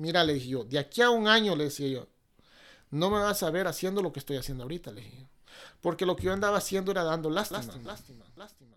mira, le dije yo, de aquí a un año, le decía yo, no me vas a ver haciendo lo que estoy haciendo ahorita, le dije yo. Porque lo que yo andaba haciendo era dando lástima, lástima, lástima.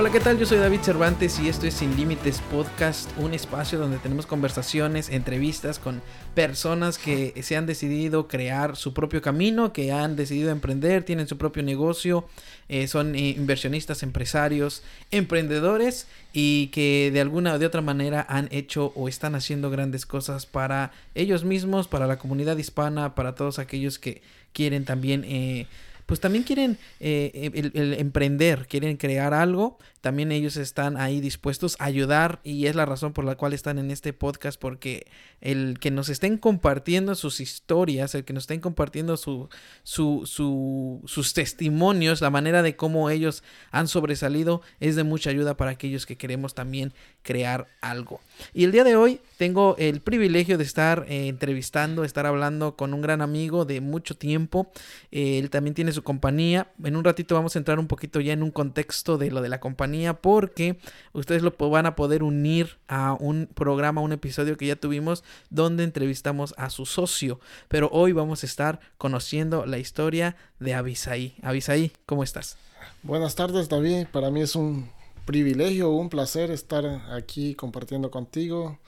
Hola, ¿qué tal? Yo soy David Cervantes y esto es Sin Límites Podcast, un espacio donde tenemos conversaciones, entrevistas con personas que se han decidido crear su propio camino, que han decidido emprender, tienen su propio negocio, eh, son eh, inversionistas, empresarios, emprendedores y que de alguna o de otra manera han hecho o están haciendo grandes cosas para ellos mismos, para la comunidad hispana, para todos aquellos que quieren también... Eh, pues también quieren el, emprender, quieren crear algo también ellos están ahí dispuestos a ayudar y es la razón por la cual están en este podcast porque el que nos estén compartiendo sus historias, el que nos estén compartiendo su, su, sus testimonios, la manera de cómo ellos han sobresalido es de mucha ayuda para aquellos que queremos también crear algo. Y el día de hoy tengo el privilegio de estar eh, entrevistando, estar hablando con un gran amigo de mucho tiempo. Él también tiene su compañía. En un ratito vamos a entrar un poquito ya en un contexto de lo de la compañía porque ustedes lo van a poder unir a un programa, un episodio que ya tuvimos donde entrevistamos a su socio. Pero hoy vamos a estar conociendo la historia de Abisaí. Abisaí, ¿cómo estás? Buenas tardes David, para mí es un privilegio, un placer estar aquí compartiendo contigo.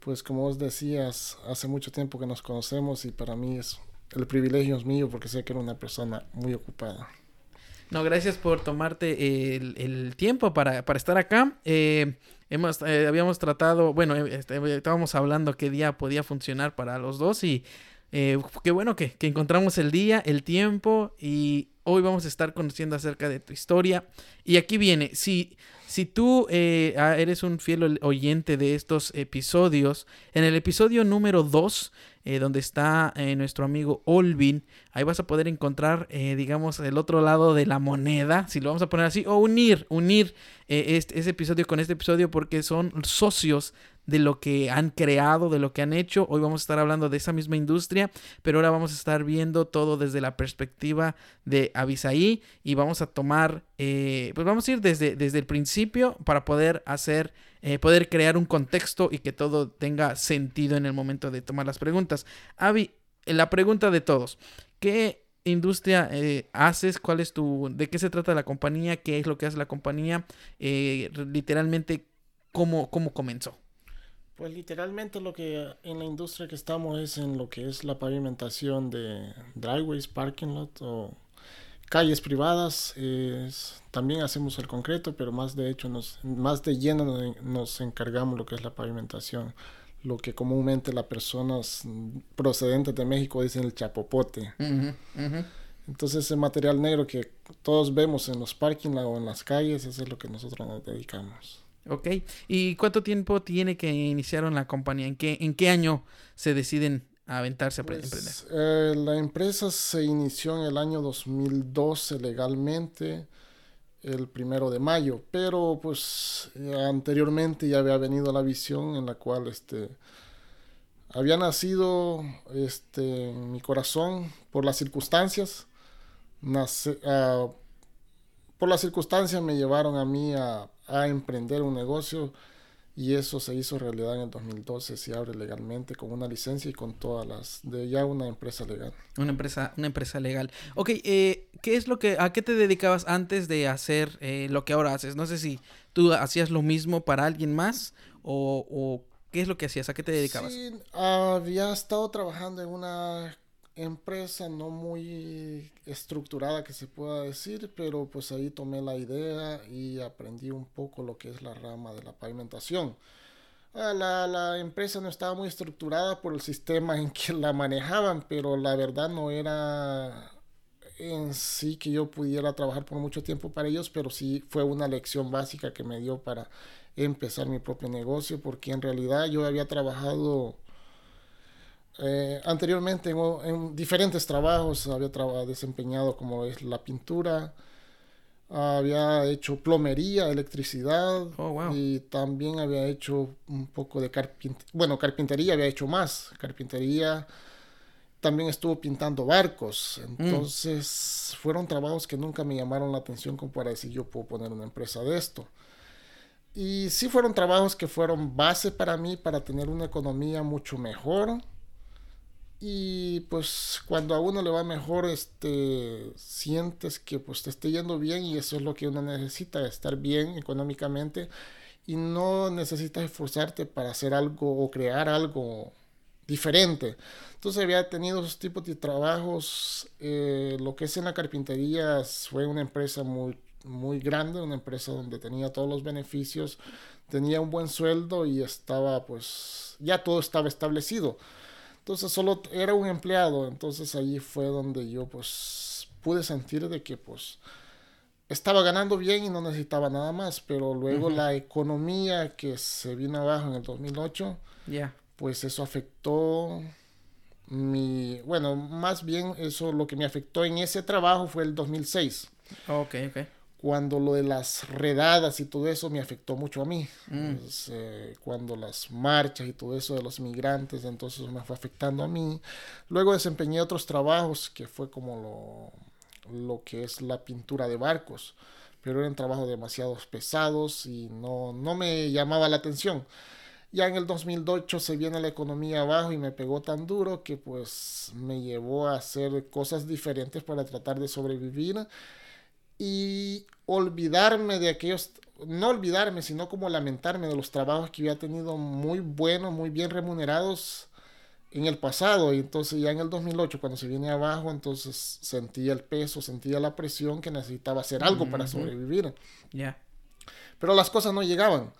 Pues como vos decías, hace mucho tiempo que nos conocemos y para mí es el privilegio es mío porque sé que era una persona muy ocupada. No, gracias por tomarte el, tiempo para, estar acá. Eh, hemos, eh, habíamos tratado, bueno, eh, este, estábamos hablando qué día podía funcionar para los dos y qué bueno que, que encontramos el día, el tiempo y hoy vamos a estar conociendo acerca de tu historia. Y aquí viene, si, si tú eres un fiel oyente de estos episodios, en el episodio número 2 eh, donde está eh, nuestro amigo Olvin. Ahí vas a poder encontrar, eh, digamos, el otro lado de la moneda, si lo vamos a poner así, o unir, unir este, ese episodio con este episodio porque son socios de lo que han creado, de lo que han hecho. Hoy vamos a estar hablando de esa misma industria, pero ahora vamos a estar viendo todo desde la perspectiva de Avisaí y vamos a tomar, pues vamos a ir desde, desde el principio para poder hacer, eh, poder crear un contexto y que todo tenga sentido en el momento de tomar las preguntas. Avi, la pregunta de todos, ¿qué industria eh, haces? ¿Cuál es tu, de qué se trata la compañía? ¿Qué es lo que hace la compañía? literalmente, ¿cómo, ¿cómo comenzó? Pues literalmente lo que en la industria que estamos es en lo que es la pavimentación de driveways, parking lot o calles privadas. también hacemos el concreto, pero más de hecho nos, más de lleno nos encargamos lo que es la pavimentación. Lo que comúnmente las personas procedentes de México dicen el chapopote. Entonces ese material negro que todos vemos en los parking o en las calles, eso es lo que nosotros nos dedicamos. Ok. ¿Y cuánto tiempo tiene que iniciaron la compañía? ¿En qué, en qué año se deciden aventarse a pues, emprender? Eh, la empresa se inició en el año 2012 legalmente, el primero de mayo, pero pues anteriormente ya había venido la visión en la cual este había nacido este en mi corazón por las circunstancias. Nace, uh, por las circunstancias me llevaron a mí a, emprender un negocio y eso se hizo realidad en el 2012, se abre legalmente con una licencia y con todas las, de ya una empresa legal. Una empresa, una empresa legal. Ok, eh, ¿qué es lo que, a qué te dedicabas antes de hacer eh, lo que ahora haces? No sé si tú hacías lo mismo para alguien más o, o qué es lo que hacías, a qué te dedicabas. Sí, había estado trabajando en una empresa no muy estructurada que se pueda decir, pero pues ahí tomé la idea y aprendí un poco lo que es la rama de la pavimentación. Ah, la, la, empresa no estaba muy estructurada por el sistema en que la manejaban, pero la verdad no era en sí que yo pudiera trabajar por mucho tiempo para ellos, pero sí fue una lección básica que me dio para empezar mi propio negocio, porque en realidad yo había trabajado eh, anteriormente en, diferentes trabajos había desempeñado como es la pintura, Había hecho plomería, electricidad Oh, wow. y también había hecho un poco de carpintería. Bueno, carpintería había hecho más. Carpintería también estuvo pintando barcos. Entonces fueron trabajos que nunca me llamaron la atención como para decir yo puedo poner una empresa de esto. Y sí fueron trabajos que fueron base para mí para tener una economía mucho mejor. Y pues cuando a uno le va mejor, este, sientes que pues te esté yendo bien y eso es lo que uno necesita, estar bien económicamente y no necesitas esforzarte para hacer algo o crear algo diferente. Entonces había tenido esos tipos de trabajos. eh, lo que es en la carpintería fue una empresa muy, muy grande, una empresa donde tenía todos los beneficios, tenía un buen sueldo y estaba pues ya todo estaba establecido. Entonces solo era un empleado, entonces allí fue donde yo pues pude sentir de que pues estaba ganando bien y no necesitaba nada más, pero luego la economía que se vino abajo en el 2008, Ya. pues eso afectó mi, bueno, más bien eso lo que me afectó en ese trabajo fue el 2006, Ok, ok. Cuando lo de las redadas y todo eso me afectó mucho a mí. Mm. Pues, eh, cuando las marchas y todo eso de los migrantes, entonces me fue afectando a mí. Luego desempeñé otros trabajos que fue como lo, lo que es la pintura de barcos, pero eran trabajos demasiado pesados y no, no me llamaba la atención. Ya en el 2008 se viene la economía abajo y me pegó tan duro que pues me llevó a hacer cosas diferentes para tratar de sobrevivir y olvidarme de aquellos, no olvidarme, sino como lamentarme de los trabajos que había tenido muy buenos, muy bien remunerados en el pasado. Y entonces ya en el 2008, cuando se viene abajo, entonces sentía el peso, sentía la presión que necesitaba hacer algo para sobrevivir. Ya. Pero las cosas no llegaban.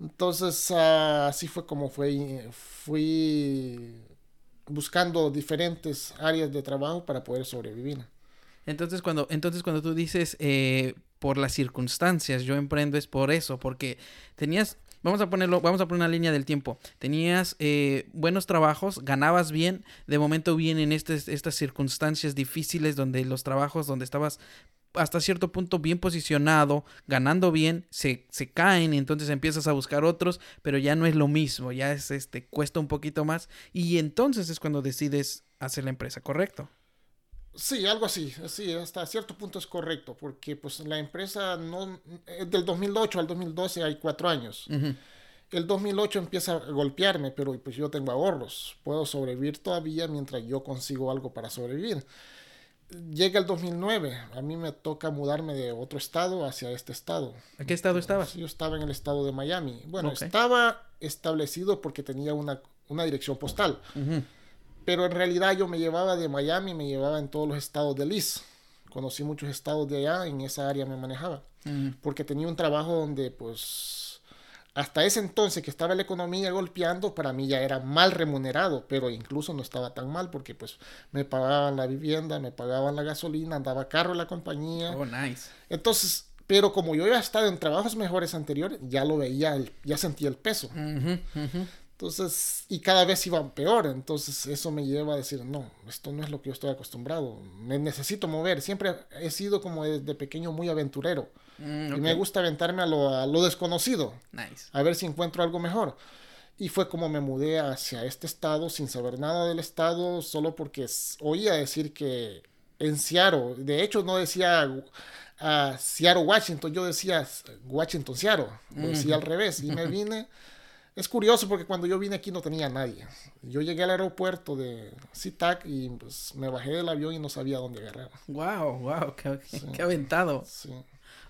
Entonces ah, así fue como fue, fui buscando diferentes áreas de trabajo para poder sobrevivir. Entonces cuando, entonces cuando tú dices eh, por las circunstancias, yo emprendo es por eso, porque tenías, vamos a ponerlo, vamos a poner una línea del tiempo. Tenías eh, buenos trabajos, ganabas bien, de momento vienen estas, estas circunstancias difíciles donde los trabajos donde estabas hasta cierto punto bien posicionado, ganando bien, se, se caen entonces empiezas a buscar otros, pero ya no es lo mismo, ya es este, cuesta un poquito más y entonces es cuando decides hacer la empresa, ¿correcto? Sí, algo así, sí, hasta cierto punto es correcto, porque pues la empresa no, del 2008 al 2012 hay cuatro años. Ujú. El 2008 empieza a golpearme, pero pues yo tengo ahorros, puedo sobrevivir todavía mientras yo consigo algo para sobrevivir. Llega el 2009, a mí me toca mudarme de otro estado hacia este estado. ¿A qué estado estabas? Yo estaba en el estado de Miami. Bueno, estaba establecido porque tenía una, una dirección postal. Ujú. Pero en realidad yo me llevaba de Miami, me llevaba en todos los estados de Liz. Conocí muchos estados de allá, en esa área me manejaba. Porque tenía un trabajo donde, pues, hasta ese entonces que estaba la economía golpeando, para mí ya era mal remunerado, pero incluso no estaba tan mal porque, pues, me pagaban la vivienda, me pagaban la gasolina, andaba carro en la compañía. Oh, nice. Entonces, pero como yo había estado en trabajos mejores anteriores, ya lo veía, el- ya sentía el peso. Entonces, y cada vez iba peor, entonces eso me lleva a decir, no, esto no es lo que yo estoy acostumbrado, me necesito mover, siempre he sido como desde pequeño muy aventurero Mm, y ok. me gusta aventarme a lo, a lo desconocido, Nice. a ver si encuentro algo mejor. Y fue como me mudé hacia este estado sin saber nada del estado, solo porque oía decir que en Seattle, de hecho no decía a Seattle, Washington, yo decía Washington, Seattle, lo decía al revés y me vine. Es curioso porque cuando yo vine aquí no tenía nadie. Yo llegué al aeropuerto de SeaTac y pues, me bajé del avión y no sabía dónde agarrar. Wow, wow, qué, qué aventado. Sí.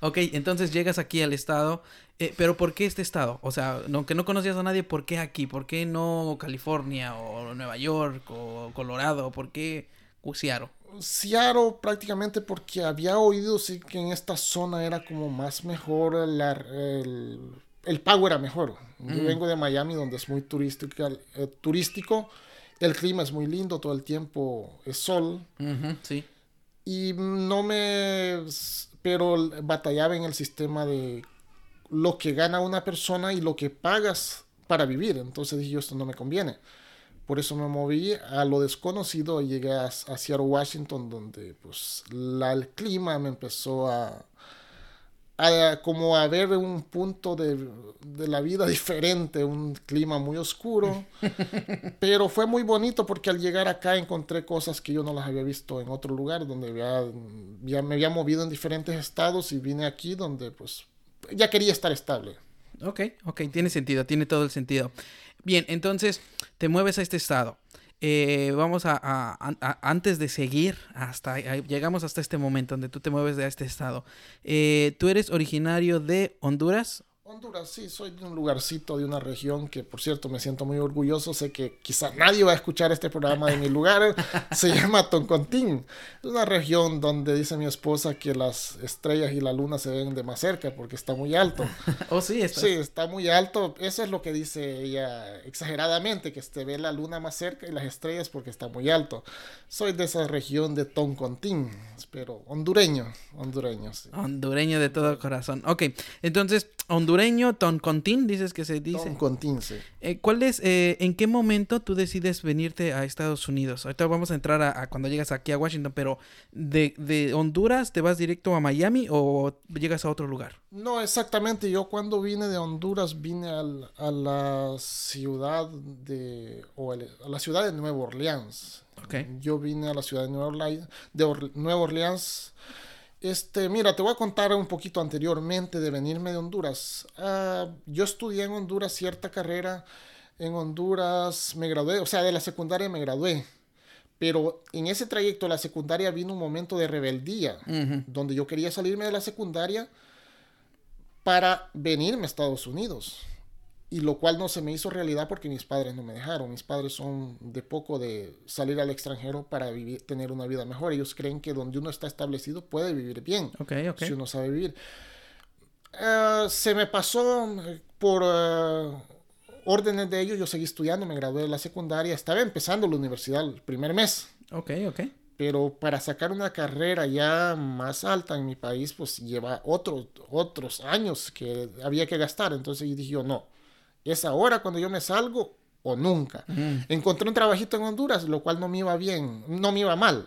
Ok, entonces llegas aquí al estado, eh, pero ¿por qué este estado? O sea, aunque no conocías a nadie, ¿por qué aquí? ¿Por qué no California o Nueva York o Colorado? ¿Por qué Seattle? Seattle prácticamente porque había oído sí, que en esta zona era como más mejor, la- el, el pago era mejor. Yo Mm. vengo de Miami donde es muy turístico, eh, turístico, el clima es muy lindo, todo el tiempo es sol sí. y no me... pero batallaba en el sistema de lo que gana una persona y lo que pagas para vivir. Entonces dije yo, esto no me conviene. Por eso me moví a lo desconocido llegué a, a Seattle, Washington, donde pues la, el clima me empezó a, a, como a ver un punto de, de, la vida diferente, un clima muy oscuro, pero fue muy bonito porque al llegar acá encontré cosas que yo no las había visto en otro lugar, donde ya me había movido en diferentes estados y vine aquí donde pues ya quería estar estable. Ok, ok, tiene sentido, tiene todo el sentido. Bien, entonces te mueves a este estado. Eh, vamos a, antes de seguir hasta llegamos hasta este momento donde tú te mueves de este estado. Eh, tú eres originario de Honduras. Honduras, sí, soy de un lugarcito, de una región que, por cierto, me siento muy orgulloso. Sé que quizá nadie va a escuchar este programa de mi lugar. Se llama Toncontín. Es una región donde dice mi esposa que las estrellas y la luna se ven de más cerca porque está muy alto. oh, sí, está. Sí, está muy alto. Eso es lo que dice ella exageradamente, que se ve la luna más cerca y las estrellas porque está muy alto. Soy de esa región de Toncontín, pero hondureño, hondureño, sí. Hondureño de todo corazón. Ok, entonces, Hondureño hondureño, Toncontín, dices que se dice. Toncontín, sí. Eh, ¿Cuál es, eh, en qué momento tú decides venirte a Estados Unidos? Ahorita vamos a entrar a, cuando llegas aquí a Washington, pero de, Honduras te vas directo a Miami o llegas a otro lugar? No, exactamente. Yo cuando vine de Honduras vine a la ciudad de, o a la ciudad de Nueva Orleans. Okay. Yo vine a la ciudad de Nueva Orleans, de Nueva Orleans este, mira, te voy a contar un poquito anteriormente de venirme de Honduras. Ah, yo estudié en Honduras cierta carrera. En Honduras me gradué, o sea, de la secundaria me gradué. Pero en ese trayecto de la secundaria vino un momento de rebeldía, donde yo quería salirme de la secundaria para venirme a Estados Unidos y lo cual no se me hizo realidad porque mis padres no me dejaron. Mis padres son de poco de salir al extranjero para vivir, tener una vida mejor. Ellos creen que donde uno está establecido puede vivir bien, okay, okay. si uno sabe vivir. Eh, se me pasó eh, por uh, órdenes de ellos, yo seguí estudiando, me gradué de la secundaria, estaba empezando la universidad el primer mes. Ok, ok. Pero para sacar una carrera ya más alta en mi país, pues lleva otros otros años que había que gastar. Entonces yo dije, yo, no, es ahora cuando yo me salgo o nunca. Encontré un trabajito en Honduras, lo cual no me iba bien, no me iba mal.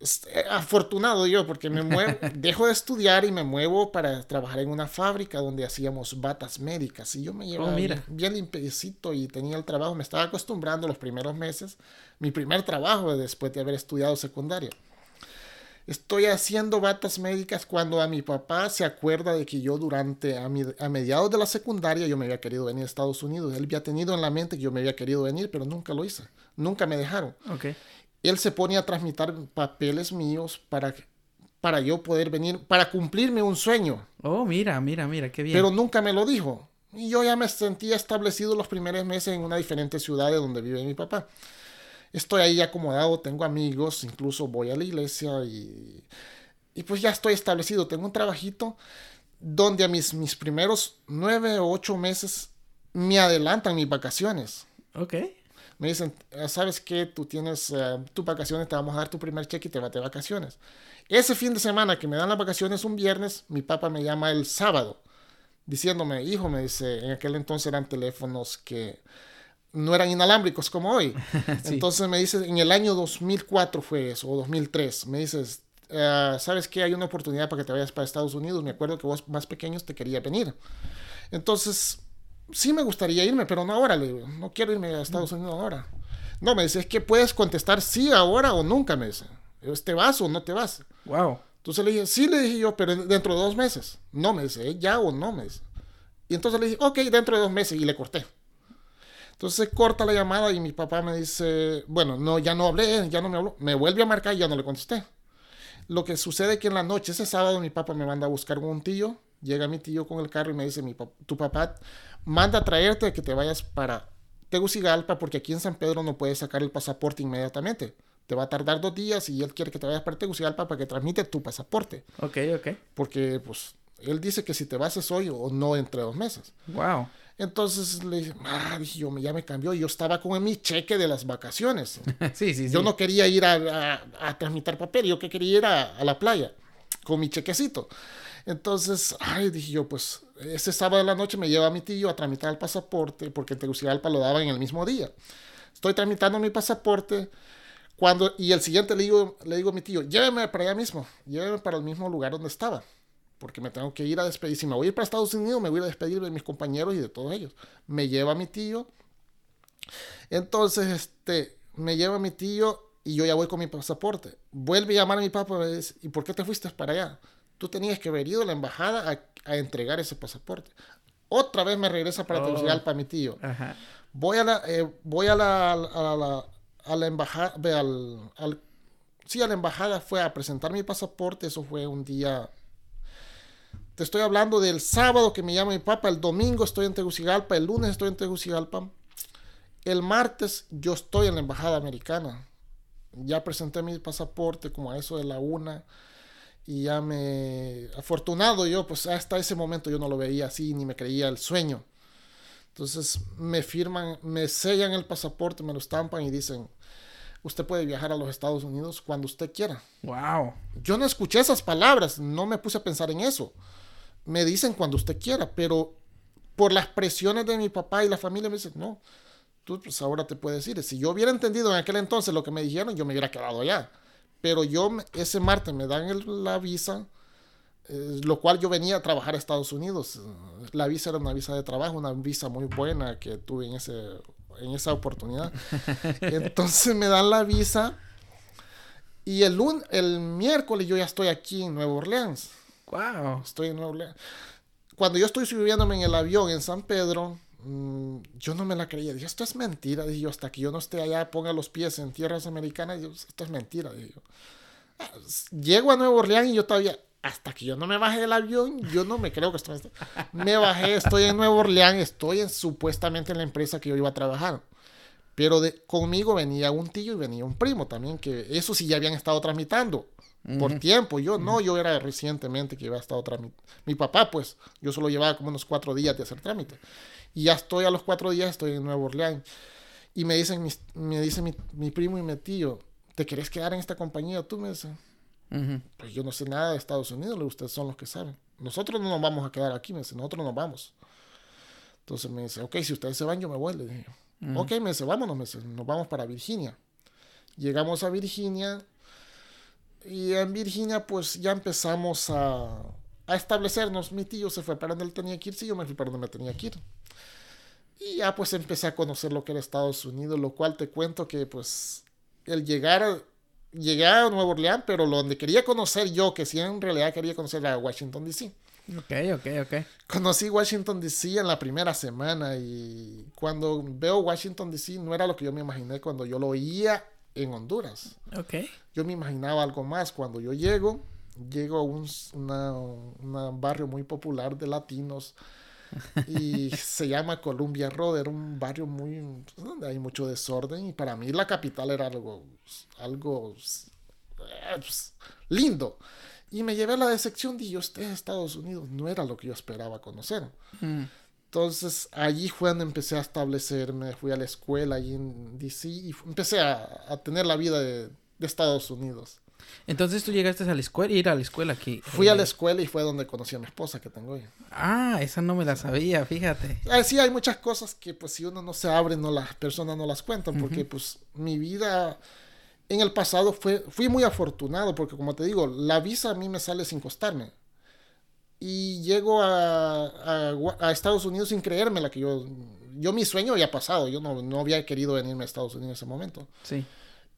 Eh, afortunado yo porque me muevo, dejo de estudiar y me muevo para trabajar en una fábrica donde hacíamos batas médicas y yo me llevaba oh, bien, bien limpiecito y tenía el trabajo, me estaba acostumbrando los primeros meses, mi primer trabajo después de haber estudiado secundaria. Estoy haciendo batas médicas cuando a mi papá se acuerda de que yo durante, a, a, mediados de la secundaria, yo me había querido venir a Estados Unidos. Él había tenido en la mente que yo me había querido venir, pero nunca lo hice. Nunca me dejaron. Okay. Él se pone a transmitir papeles míos para, para yo poder venir, para cumplirme un sueño. Oh, mira, mira, mira, qué bien. Pero nunca me lo dijo. Y yo ya me sentía establecido los primeros meses en una diferente ciudad de donde vive mi papá estoy ahí acomodado, tengo amigos, incluso voy a la iglesia y, y pues ya estoy establecido. Tengo un trabajito donde a mis, mis primeros nueve o ocho meses me adelantan mis vacaciones. Ok. Me dicen, ah, ¿sabes qué? Tú tienes uh, tus vacaciones, te vamos a dar tu primer cheque y te vas de vacaciones. Ese fin de semana que me dan las vacaciones un viernes, mi papá me llama el sábado diciéndome, hijo, me dice, en aquel entonces eran teléfonos que no eran inalámbricos como hoy. Entonces me dice, en el año 2004 fue eso, o 2003, me dices, ah, ¿sabes qué? Hay una oportunidad para que te vayas para Estados Unidos. Me acuerdo que vos más pequeños te quería venir. Entonces, sí me gustaría irme, pero no ahora, le digo, no quiero irme a Estados mm. Unidos ahora. No, me dice, es que puedes contestar sí ahora o nunca, me dice. ¿Te vas o no te vas? Wow. Entonces le dije, sí, le dije yo, pero dentro de dos meses. No, me dice, ya o no, me dice. Y entonces le dije, ok, dentro de dos meses y le corté. Entonces corta la llamada y mi papá me dice, bueno, no, ya no hablé, ya no me habló. Me vuelve a marcar y ya no le contesté. Lo que sucede es que en la noche, ese sábado, mi papá me manda a buscar con un tío. Llega mi tío con el carro y me dice, mi tu papá manda a traerte que te vayas para Tegucigalpa porque aquí en San Pedro no puedes sacar el pasaporte inmediatamente. Te va a tardar dos días y él quiere que te vayas para Tegucigalpa para que transmite tu pasaporte. Ok, ok. Porque, pues, él dice que si te vas es hoy o no entre dos meses. Wow. Entonces le dije, ah, dije yo, ya me cambió. Yo estaba con mi cheque de las vacaciones. sí, sí, yo no quería ir a, a, tramitar papel, yo que quería ir a, a, la playa con mi chequecito. Entonces, ay, dije yo, pues ese sábado de la noche me lleva a mi tío a tramitar el pasaporte, porque en Tegucigalpa lo daban en el mismo día. Estoy tramitando mi pasaporte. Cuando, y el siguiente le digo, le digo a mi tío, lléveme para allá mismo, lléveme para el mismo lugar donde estaba porque me tengo que ir a despedir. Si me voy a ir para Estados Unidos, me voy a despedir de mis compañeros y de todos ellos. Me lleva mi tío. Entonces, este, me lleva mi tío y yo ya voy con mi pasaporte. Vuelve a llamar a mi papá y me dice, ¿y por qué te fuiste para allá? Tú tenías que haber ido a la embajada a, a entregar ese pasaporte. Otra vez me regresa para oh. Tegucigalpa mi tío. Voy a la, eh, voy a la, a la, a la embajada, al, al, sí, a la embajada fue a presentar mi pasaporte. Eso fue un día te estoy hablando del sábado que me llama mi papá, el domingo estoy en Tegucigalpa, el lunes estoy en Tegucigalpa. El martes yo estoy en la embajada americana. Ya presenté mi pasaporte como a eso de la una y ya me afortunado yo pues hasta ese momento yo no lo veía así ni me creía el sueño. Entonces me firman, me sellan el pasaporte, me lo estampan y dicen, usted puede viajar a los Estados Unidos cuando usted quiera. Wow. Yo no escuché esas palabras, no me puse a pensar en eso me dicen cuando usted quiera, pero por las presiones de mi papá y la familia me dicen, no, tú pues ahora te puedes ir. Si yo hubiera entendido en aquel entonces lo que me dijeron, yo me hubiera quedado allá. Pero yo ese martes me dan la visa, eh, lo cual yo venía a trabajar a Estados Unidos. La visa era una visa de trabajo, una visa muy buena que tuve en, ese, en esa oportunidad. Entonces me dan la visa y el, el miércoles yo ya estoy aquí en Nueva Orleans. Wow. Estoy en Nueva Cuando yo estoy subiéndome en el avión en San Pedro, mm, yo no me la creía. Dije, esto es mentira. Dije yo, hasta que yo no esté allá, ponga los pies en tierras americanas, esto es mentira. Dije yo. Ah, llego a Nueva Orleans y yo todavía, hasta que yo no me bajé del avión, yo no me creo que estoy. Me bajé, estoy en Nueva Orleans, estoy en, supuestamente en la empresa que yo iba a trabajar. Pero de, conmigo venía un tío y venía un primo también, que eso sí ya habían estado tramitando por tiempo. Yo no, yo era recientemente que había estado tramitando. Mi papá, pues, yo solo llevaba como unos cuatro días de hacer trámite. Y ya estoy a los cuatro días, estoy en Nueva Orleans. Y me dicen, me dice mi, primo y mi tío, ¿te querés quedar en esta compañía? Tú me dices, pues yo no sé nada de Estados Unidos, ustedes son los que saben. Nosotros no nos vamos a quedar aquí, me dice, nosotros nos vamos. Entonces me dice, ok, si ustedes se van, yo me voy. Le dije, ok, me dice, vámonos, me dice, nos vamos para Virginia. Llegamos a Virginia, y en Virginia, pues ya empezamos a, a establecernos. Mi tío se fue para donde él tenía que ir, sí, yo me fui para donde me tenía que ir. Y ya pues empecé a conocer lo que era Estados Unidos, lo cual te cuento que pues el llegar, llegué a Nueva Orleans, pero lo donde quería conocer yo, que sí en realidad quería conocer era Washington DC. Ok, ok, ok. Conocí Washington DC en la primera semana y cuando veo Washington DC no era lo que yo me imaginé cuando yo lo oía en Honduras. Ok. Yo me imaginaba algo más. Cuando yo llego, llego a un barrio muy popular de latinos y se llama Columbia Road. Era un barrio muy donde hay mucho desorden y para mí la capital era algo, algo eh, pues, lindo. Y me llevé a la decepción de yo, este Estados Unidos no era lo que yo esperaba conocer. Mm. Entonces allí fue donde empecé a establecerme, fui a la escuela allí en DC y empecé a, tener la vida de, Estados Unidos. Entonces tú llegaste a la escuela ir a la escuela aquí. Fui a la escuela y fue donde conocí a mi esposa que tengo hoy. Ah, esa no me la sabía, fíjate. Ah, sí, hay muchas cosas que pues si uno no se abre, no las personas no las cuentan, porque pues mi vida en el pasado fue, fui muy afortunado, porque como te digo, la visa a mí me sale sin costarme y llego a, a, Estados Unidos sin creérmela que yo, yo mi sueño había pasado, yo no, no, había querido venirme a Estados Unidos en ese momento. Sí.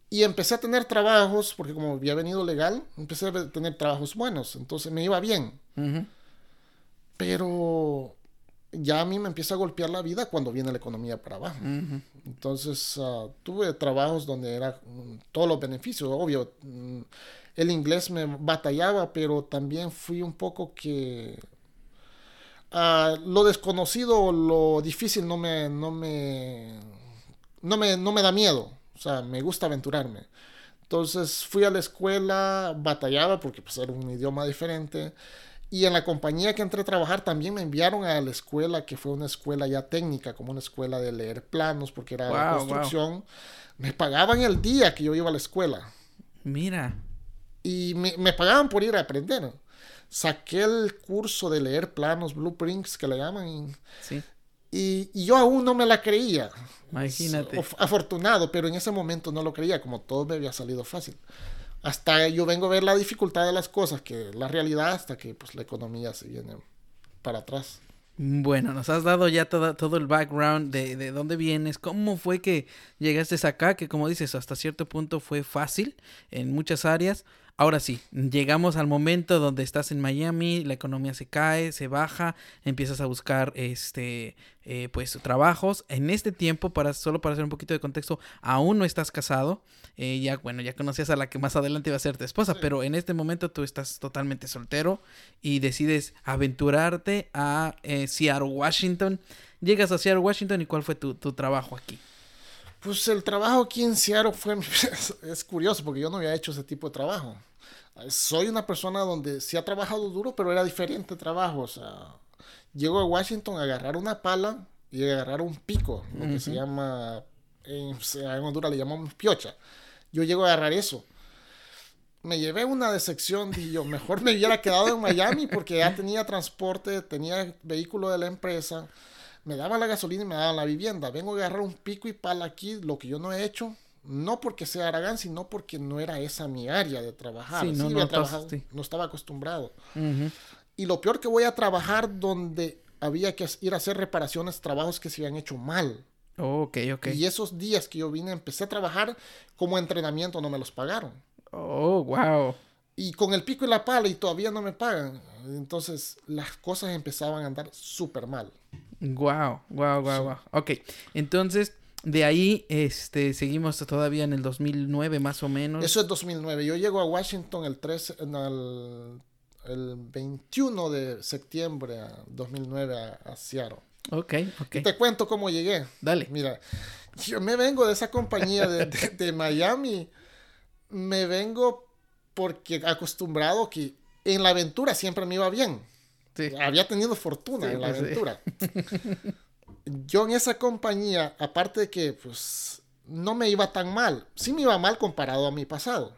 Y empecé a tener trabajos, porque como había venido legal, empecé a tener trabajos buenos, entonces me iba bien. Pero ya a mí me empieza a golpear la vida cuando viene la economía para abajo. Entonces ah, tuve trabajos donde era mm, todos los beneficios, obvio. Mm, el inglés me batallaba, pero también fui un poco que uh, lo desconocido o lo difícil no me, no me, no me, no me da miedo. O sea, me gusta aventurarme. Entonces fui a la escuela, batallaba porque pues, era un idioma diferente. Y en la compañía que entré a trabajar también me enviaron a la escuela, que fue una escuela ya técnica, como una escuela de leer planos, porque era construcción. Me pagaban el día que yo iba a la escuela. Mira y me, pagaban por ir a aprender. Saqué el curso de leer planos, blueprints que le llaman. Sí. Y, y, yo aún no me la creía. Imagínate. Afortunado, pero en ese momento no lo creía, como todo me había salido fácil. hasta yo vengo a ver la dificultad de las cosas, que la realidad, hasta que pues la economía se viene para atrás. Bueno, nos has dado ya todo, todo el background de, de dónde vienes, cómo fue que llegaste acá, que como dices, hasta cierto punto fue fácil en muchas áreas. Ahora sí, llegamos al momento donde estás en Miami, la economía se cae, se baja, empiezas a buscar este eh, pues trabajos. En este tiempo, para, solo para hacer un poquito de contexto, aún no estás casado. Eh, ya, bueno, ya conocías a la que más adelante iba a ser tu esposa, pero en este momento tú estás totalmente soltero y decides aventurarte a eh, Seattle, Washington. Llegas a Seattle, Washington y cuál fue tu, tu trabajo aquí. Pues el trabajo aquí en Seattle fue, es curioso porque yo no había hecho ese tipo de trabajo. Soy una persona donde sí ha trabajado duro, pero era diferente trabajo. O sea, llego a Washington a agarrar una pala y agarrar un pico, lo que se llama, en, en, Honduras le llamamos piocha. Yo llego a agarrar eso. Me llevé una decepción, y yo, mejor me hubiera quedado en Miami porque ya tenía transporte, tenía vehículo de la empresa me daban la gasolina y me daban la vivienda. Vengo a agarrar un pico y pala aquí, lo que yo no he hecho. No porque sea Aragán, sino porque no era esa mi área de trabajar. Sí, no, no, no, estaba acostumbrado. Y lo peor que voy a trabajar donde había que ir a hacer reparaciones, trabajos que se habían hecho mal. ok, ok. Y esos días que yo vine, empecé a trabajar como entrenamiento, no me los pagaron. Oh, wow. Y con el pico y la pala y todavía no me pagan. Entonces las cosas empezaban a andar súper mal. Wow, wow, wow, wow. Ok, entonces de ahí este, seguimos todavía en el 2009 más o menos. Eso es 2009. Yo llego a Washington el, 13, el, el 21 de septiembre de 2009 a, a, Seattle. Ok, ok. te cuento cómo llegué. Dale. Mira, yo me vengo de esa compañía de, de, de Miami. Me vengo porque acostumbrado que en la aventura siempre me iba bien. Había tenido fortuna en la pues aventura. Yo en esa compañía, aparte de que pues no me iba tan mal, sí me iba mal comparado a mi pasado,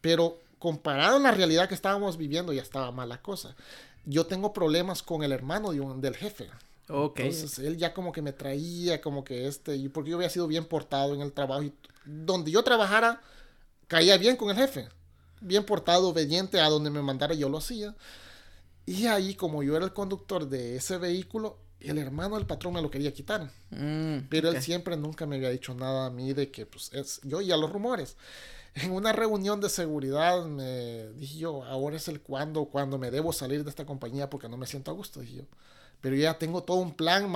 pero comparado a la realidad que estábamos viviendo ya estaba mal la cosa. Yo tengo problemas con el hermano de un, del jefe. Okay. Entonces él ya como que me traía como que este, porque yo había sido bien portado en el trabajo y donde yo trabajara caía bien con el jefe, bien portado, obediente a donde me mandara yo lo hacía. Y ahí, como yo era el conductor de ese vehículo, el hermano del patrón me lo quería quitar. Mm, pero él siempre nunca me había dicho nada a mí de que, pues, es, yo a los rumores. En una reunión de seguridad me dije yo, ahora es el cuando, cuando me debo salir de esta compañía porque no me siento a gusto, dije yo. Pero ya tengo todo un plan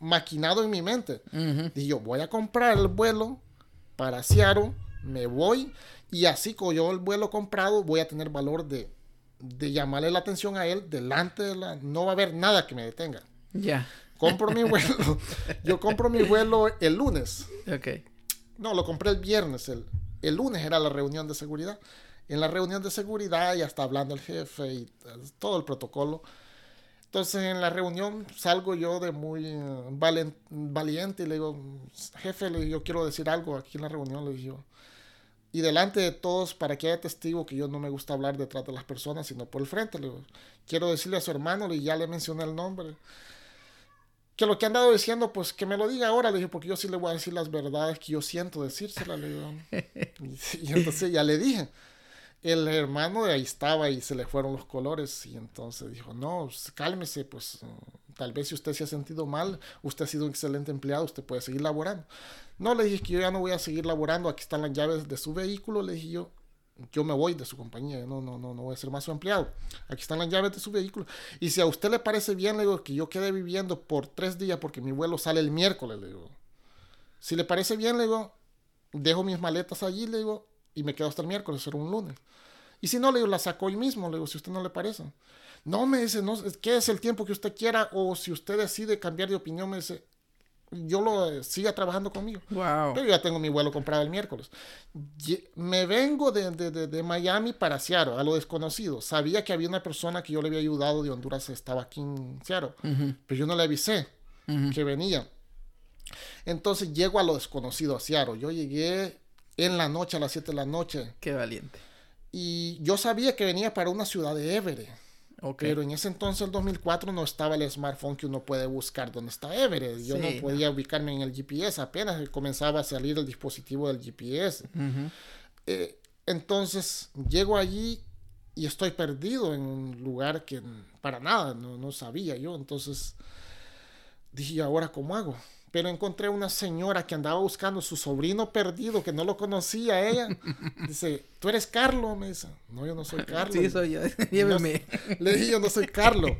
maquinado en mi mente. Dije yo, voy a comprar el vuelo para Seattle, me voy y así con yo el vuelo comprado voy a tener valor de de llamarle la atención a él delante de la... No va a haber nada que me detenga. Ya. Compro mi vuelo. Yo compro mi vuelo el lunes. Ok. No, lo compré el viernes. El, el lunes era la reunión de seguridad. En la reunión de seguridad ya está hablando el jefe y todo el protocolo. Entonces en la reunión salgo yo de muy eh, valiente y le digo, jefe, yo quiero decir algo aquí en la reunión, le digo y delante de todos para que haya testigo que yo no me gusta hablar detrás de las personas, sino por el frente. Le quiero decirle a su hermano, y ya le mencioné el nombre, que lo que han dado diciendo, pues que me lo diga ahora, le dije, porque yo sí le voy a decir las verdades que yo siento decírsela, le digo. y, entonces ya le dije. El hermano de ahí estaba y se le fueron los colores y entonces dijo, no, pues, cálmese, pues Tal vez si usted se ha sentido mal, usted ha sido un excelente empleado, usted puede seguir laborando. No, le dije que yo ya no voy a seguir laborando, aquí están las llaves de su vehículo, le dije yo, yo me voy de su compañía, no, no, no, no voy a ser más su empleado. Aquí están las llaves de su vehículo. Y si a usted le parece bien, le digo que yo quede viviendo por tres días porque mi vuelo sale el miércoles, le digo. Si le parece bien, le digo, dejo mis maletas allí, le digo, y me quedo hasta el miércoles, será un lunes. Y si no, le digo, la saco hoy mismo, le digo, si a usted no le parece. No, me dice, no, ¿qué es el tiempo que usted quiera? O si usted decide cambiar de opinión, me dice, yo lo eh, siga trabajando conmigo. Wow. Pero ya tengo mi vuelo comprado el miércoles. Me vengo de, de, de, Miami para Seattle, a lo desconocido. Sabía que había una persona que yo le había ayudado de Honduras, estaba aquí en Seattle, pero yo no le avisé que venía. Entonces llego a lo desconocido, a Seattle. Yo llegué en la noche, a las 7 de la noche. Qué valiente. Y yo sabía que venía para una ciudad de Everett. Pero en ese entonces, el 2004, no estaba el smartphone que uno puede buscar dónde está Everett. Yo no podía ubicarme en el GPS, apenas comenzaba a salir el dispositivo del GPS. Eh, Entonces llego allí y estoy perdido en un lugar que para nada no, no sabía yo. Entonces dije, ¿y ahora cómo hago? Pero encontré una señora que andaba buscando su sobrino perdido, que no lo conocía ella. Dice, ¿tú eres Carlos? Me dice, no, yo no soy Carlos. Sí, soy yo, lléveme. Le dije, yo no soy Carlos.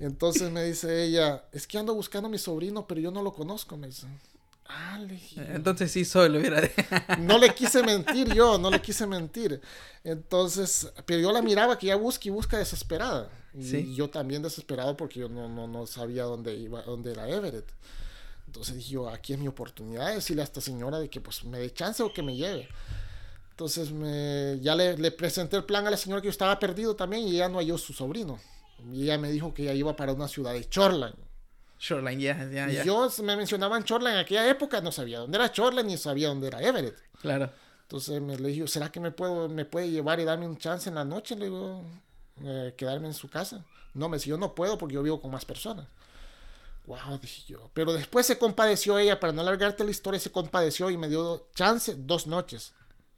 Entonces me dice ella, es que ando buscando a mi sobrino, pero yo no lo conozco, me dice. Ah, le dije, Entonces sí soy, lo hubiera... no le quise mentir yo, no le quise mentir. Entonces, pero yo la miraba que ya busca y busca desesperada. Y Sí. yo también desesperado porque yo no, no, no sabía dónde iba, dónde era Everett. Entonces dije yo, aquí es mi oportunidad de decirle a esta señora de que pues me dé chance o que me lleve. Entonces me, ya le, le presenté el plan a la señora que yo estaba perdido también y ella no halló su sobrino. Y ella me dijo que ella iba para una ciudad de Shoreline. Shoreline, ya, ya, Y ya. yo me mencionaban Shoreline en aquella época, no sabía dónde era Shoreline ni sabía dónde era Everett. Claro. Entonces me le dije, ¿será que me, puedo, me puede llevar y darme un chance en la noche? Le digo, eh, quedarme en su casa. No, me dice, yo no puedo porque yo vivo con más personas. Wow, dije yo. Pero después se compadeció ella, para no alargarte la historia, se compadeció y me dio chance dos noches.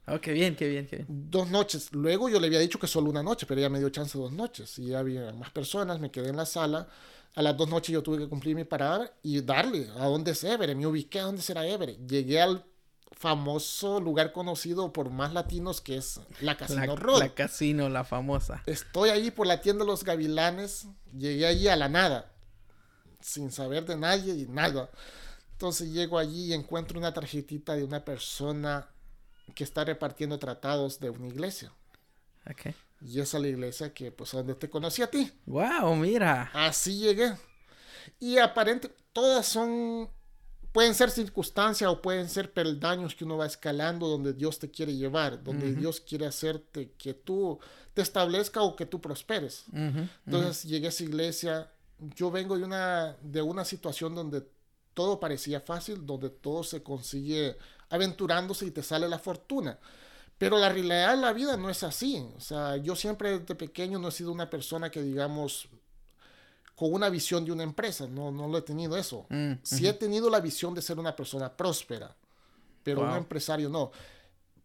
Oh, qué bien, qué bien, qué bien. Dos noches. Luego yo le había dicho que solo una noche, pero ella me dio chance dos noches. Y ya había más personas, me quedé en la sala. A las dos noches yo tuve que cumplir mi parada y darle a dónde es Everett. Me ubiqué a dónde será Everett. Llegué al famoso lugar conocido por más latinos que es la Casino La, Road. la casino, la famosa. Estoy ahí por la tienda de los gavilanes. Llegué allí a la nada. Sin saber de nadie y nada. Entonces llego allí y encuentro una tarjetita de una persona que está repartiendo tratados de una iglesia. Ok. Y esa es la iglesia que, pues, donde te conocí a ti. Wow, mira. Así llegué. Y aparente, todas son, pueden ser circunstancias o pueden ser peldaños que uno va escalando donde Dios te quiere llevar, donde. Dios quiere hacerte que tú te establezca o que tú prosperes. Ujú, Entonces llegué a esa iglesia. Yo vengo de una, de una situación donde todo parecía fácil, donde todo se consigue aventurándose y te sale la fortuna. Pero la realidad de la vida no es así. O sea, yo siempre desde pequeño no he sido una persona que, digamos, con una visión de una empresa. No, no lo he tenido eso. Mm, Sí he tenido la visión de ser una persona próspera, pero un empresario no.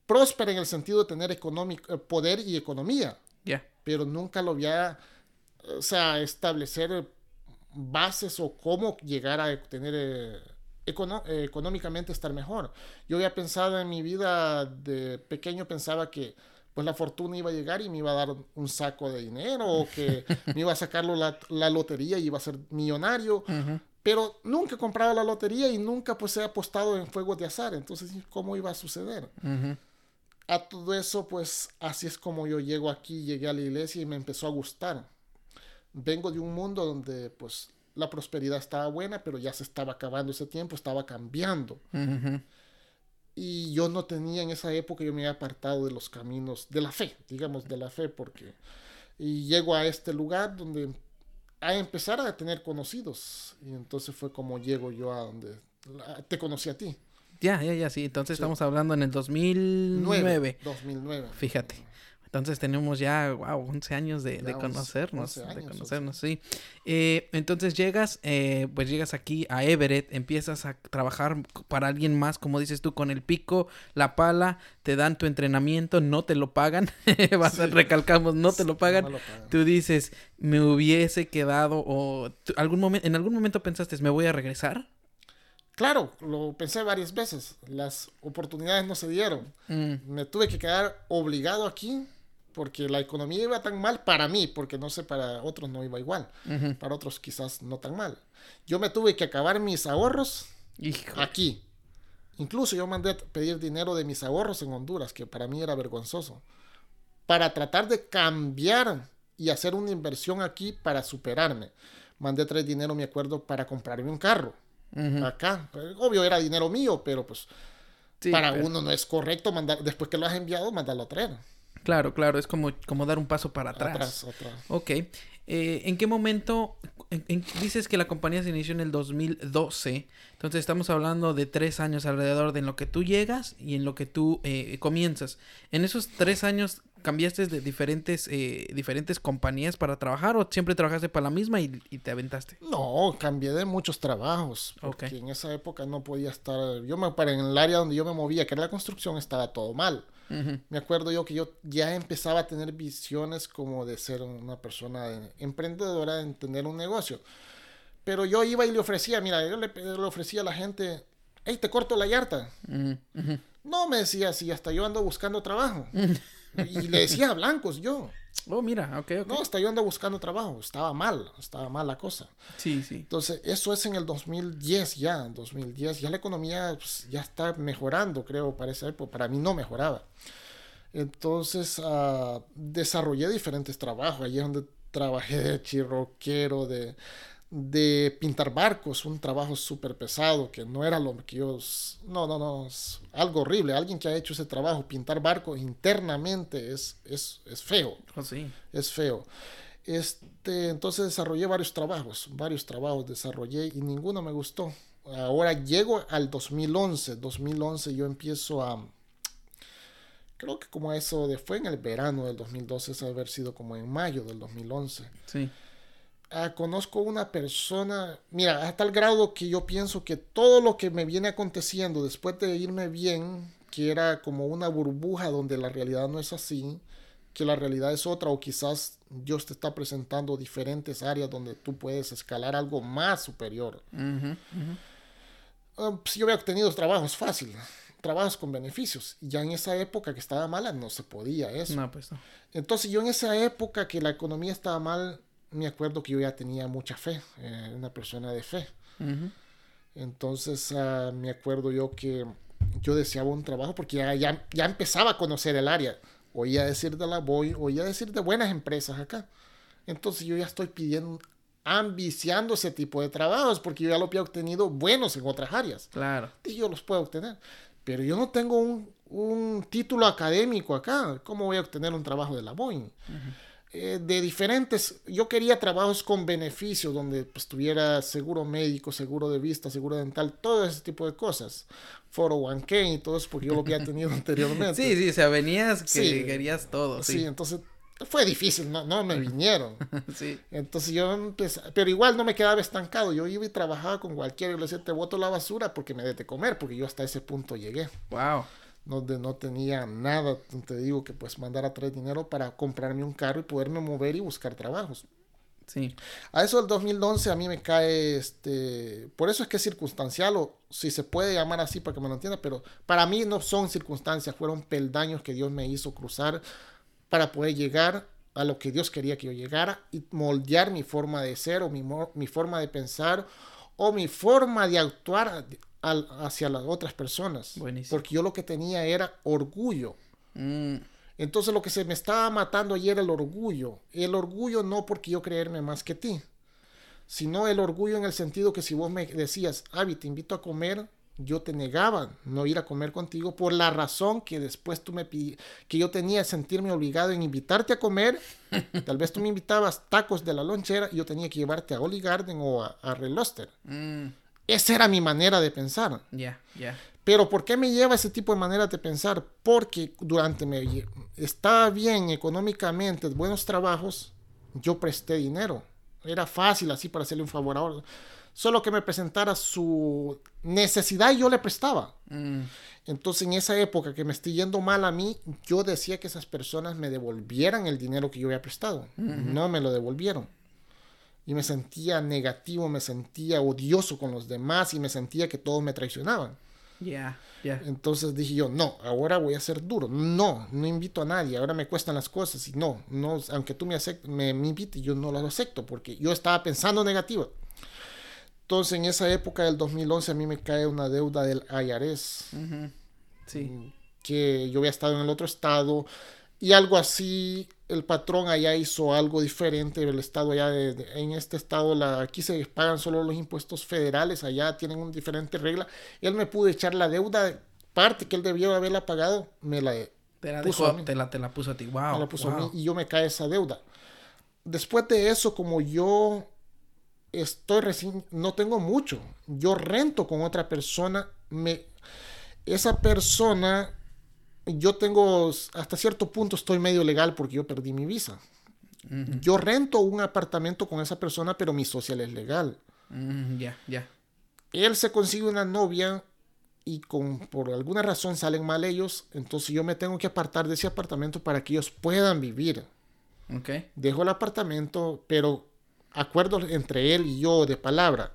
Próspera en el sentido de tener económico, eh, poder y economía Ya. pero nunca lo había, o sea, establecer bases o cómo llegar a tener eh, econo- eh, económicamente estar mejor. Yo había pensado en mi vida de pequeño, pensaba que pues la fortuna iba a llegar y me iba a dar un saco de dinero o que me iba a sacarlo la, la lotería y iba a ser millonario, Ujú. pero nunca he comprado la lotería y nunca pues he apostado en fuegos de azar, entonces ¿cómo iba a suceder? Ujú. a todo eso, pues así es como yo llego aquí, llegué a la iglesia y me empezó a gustar. Vengo de un mundo donde pues la prosperidad estaba buena, pero ya se estaba acabando ese tiempo, estaba cambiando. Ujú. Y yo no tenía en esa época, yo me había apartado de los caminos de la fe, digamos, de la fe, porque... Y llego a este lugar donde a empezar a tener conocidos. Y entonces fue como llego yo a donde la- te conocí a ti. Ya, ya, ya, sí. Entonces Sí. estamos hablando en el 2009. 2009. Fíjate. Entonces tenemos ya, wow, 11 años de, Ya de 11, conocernos. 11 de conocernos, sí. Eh, entonces llegas, eh, pues llegas aquí a Everett, empiezas a trabajar para alguien más, como dices tú, con el pico, la pala, te dan tu entrenamiento, no te lo pagan. Vas a- recalcamos, no te lo pagan. No me lo pagan. Tú dices, me hubiese quedado o algún momento, en algún momento pensaste, me voy a regresar. Claro, lo pensé varias veces. Las oportunidades no se dieron. Mm, Me tuve que quedar obligado aquí porque la economía iba tan mal para mí, porque no sé, para otros no iba igual. Para otros quizás no tan mal. Yo me tuve que acabar mis ahorros Hijo. aquí. Incluso yo mandé a pedir dinero de mis ahorros en Honduras, que para mí era vergonzoso, para tratar de cambiar y hacer una inversión aquí para superarme. Mandé a traer dinero, me acuerdo, para comprarme un carro Ujú. acá. Pero, Obvio era dinero mío, pero pues Sí, para pero- uno no es correcto mandar, después que lo has enviado, mandarlo a traer. Claro, claro, es como, como dar un paso para atrás. Atrás, atrás. Ok. Eh, ¿En qué momento? en- en- dices que la compañía se inició en el 2012. Entonces estamos hablando de tres años alrededor de en lo que tú llegas y en lo que tú eh, comienzas. En esos tres años, cambiaste de diferentes, eh, diferentes compañías para trabajar o siempre trabajaste para la misma y, te aventaste? No, cambié de muchos trabajos. Porque en esa época no podía estar. Yo me para en el área donde yo me movía, que era la construcción, estaba todo mal. Me acuerdo yo que yo ya empezaba a tener visiones como de ser una persona emprendedora, en tener un negocio. Pero yo iba y le ofrecía, mira, yo le, le ofrecía a la gente, hey, te corto la yarta. No me decía así, hasta yo ando buscando trabajo. y le decía a blancos yo. Oh, mira, ok, ok. No, hasta yo ando buscando trabajo. Estaba mal, estaba mal la cosa. Sí, sí. Entonces, eso es en el 2010 ya, 2010. Ya la economía pues, ya está mejorando, creo, para esa época. Para mí no mejoraba. Entonces, uh, desarrollé diferentes trabajos. Allí es donde trabajé de chirroquero, de, de pintar barcos, un trabajo súper pesado, que no era lo que yo... No, no, no, es algo horrible. Alguien que ha hecho ese trabajo, pintar barcos internamente, es, es, es feo. Oh, sí. Es feo. Este, entonces desarrollé varios trabajos, varios trabajos desarrollé y ninguno me gustó. Ahora llego al 2011, 2011 yo empiezo a... Creo que como eso de, fue en el verano del 2012, es haber sido como en mayo del 2011. Sí Ah, conozco una persona, mira, a tal grado que yo pienso que todo lo que me viene aconteciendo después de irme bien, que era como una burbuja donde la realidad no es así, que la realidad es otra o quizás Dios te está presentando diferentes áreas donde tú puedes escalar algo más superior. Ah, pues yo había obtenido trabajos fáciles, trabajos con beneficios. Y ya en esa época que estaba mala no se podía eso. No, pues no. Entonces yo en esa época que la economía estaba mal, me acuerdo que yo ya tenía mucha fe, eh, una persona de fe. Entonces ah, me acuerdo yo que yo deseaba un trabajo porque ya, ya, ya, empezaba a conocer el área. Oía decir de la Boy, oía decir de buenas empresas acá. Entonces yo ya estoy pidiendo, ambiciando ese tipo de trabajos porque yo ya lo había obtenido buenos en otras áreas. Claro. Y yo los puedo obtener. Pero yo no tengo un, un título académico acá. ¿Cómo voy a obtener un trabajo de la Boeing? Eh, de diferentes, yo quería trabajos con beneficio, donde pues tuviera seguro médico, seguro de vista, seguro dental, todo ese tipo de cosas. Foro 1K y todo eso, porque yo lo había tenido anteriormente. Sí, sí, o sea, venías que querías todo. Sí. entonces fue difícil, no, no me vinieron. sí. Entonces yo empecé, pero igual no me quedaba estancado, yo iba y trabajaba con cualquiera y le decía, te boto la basura porque me de comer, porque yo hasta ese punto llegué. Wow donde no tenía nada, te digo que pues mandar a traer dinero para comprarme un carro y poderme mover y buscar trabajos. Sí. A eso del 2011 a mí me cae, este, por eso es que es circunstancial o si se puede llamar así para que me lo entienda, pero para mí no son circunstancias, fueron peldaños que Dios me hizo cruzar para poder llegar a lo que Dios quería que yo llegara y moldear mi forma de ser o mi, mi forma de pensar o mi forma de actuar hacia las otras personas. Porque yo lo que tenía era orgullo. Mm. Entonces lo que se me estaba matando ayer era el orgullo. El orgullo no porque yo creerme más que ti, sino el orgullo en el sentido que si vos me decías, Avi, te invito a comer, yo te negaba no ir a comer contigo por la razón que después tú me que yo tenía sentirme obligado en invitarte a comer. Tal vez tú me invitabas tacos de la lonchera y yo tenía que llevarte a Oli Garden o a, a Reloster. Mm. Esa era mi manera de pensar. Ya, ya. Pero ¿por qué me lleva ese tipo de manera de pensar? Porque durante me estaba bien económicamente, buenos trabajos, yo presté dinero. Era fácil así para hacerle un favor a otro. Solo que me presentara su necesidad y yo le prestaba. Mm. Entonces en esa época que me estoy yendo mal a mí, yo decía que esas personas me devolvieran el dinero que yo había prestado. No me lo devolvieron y me sentía negativo, me sentía odioso con los demás y me sentía que todos me traicionaban. Ya, ya. Entonces dije yo, no, ahora voy a ser duro. No, no invito a nadie, ahora me cuestan las cosas y no, no aunque tú me, me, me invites, yo no lo acepto porque yo estaba pensando negativo. Entonces en esa época del 2011 a mí me cae una deuda del IRS. Sí. Mm, que yo había estado en el otro estado y algo así el patrón allá hizo algo diferente el estado allá en este estado la, aquí se pagan solo los impuestos federales allá tienen una diferente regla. Él me pudo echar la deuda parte que él debió haberla pagado me la te la, puso Te, la, te la puso a ti. Wow, me la puso a mí y yo me cae esa deuda. Después de eso como yo estoy recién no tengo mucho yo rento con otra persona me esa persona yo tengo, hasta cierto punto estoy medio legal porque yo perdí mi visa. Yo rento un apartamento con esa persona, pero mi social es legal. Ya, ya. Él se consigue una novia y con, por alguna razón salen mal ellos, entonces yo me tengo que apartar de ese apartamento para que ellos puedan vivir. Okay. Dejo el apartamento, pero acuerdo entre él y yo de palabra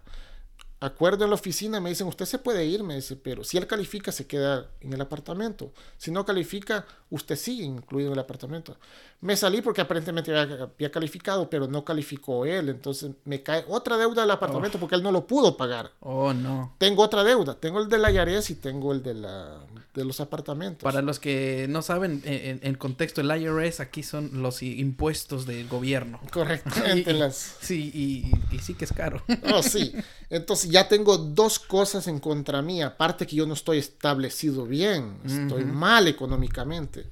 acuerdo en la oficina, me dicen, usted se puede ir, me dice, pero si él califica, se queda en el apartamento. Si no califica, usted sigue incluido en el apartamento. Me salí porque aparentemente había, calificado, pero no calificó él. Entonces me cae otra deuda del apartamento porque él no lo pudo pagar. Oh, no. Tengo otra deuda. Tengo el de la IRS y tengo el de, la, de los apartamentos. Para los que no saben, en, el contexto, el IRS aquí son los impuestos del gobierno. Correctamente. Sí, y, y sí que es caro. Oh, sí. Entonces ya tengo dos cosas en contra mí. Aparte que yo no estoy establecido bien, estoy mal económicamente.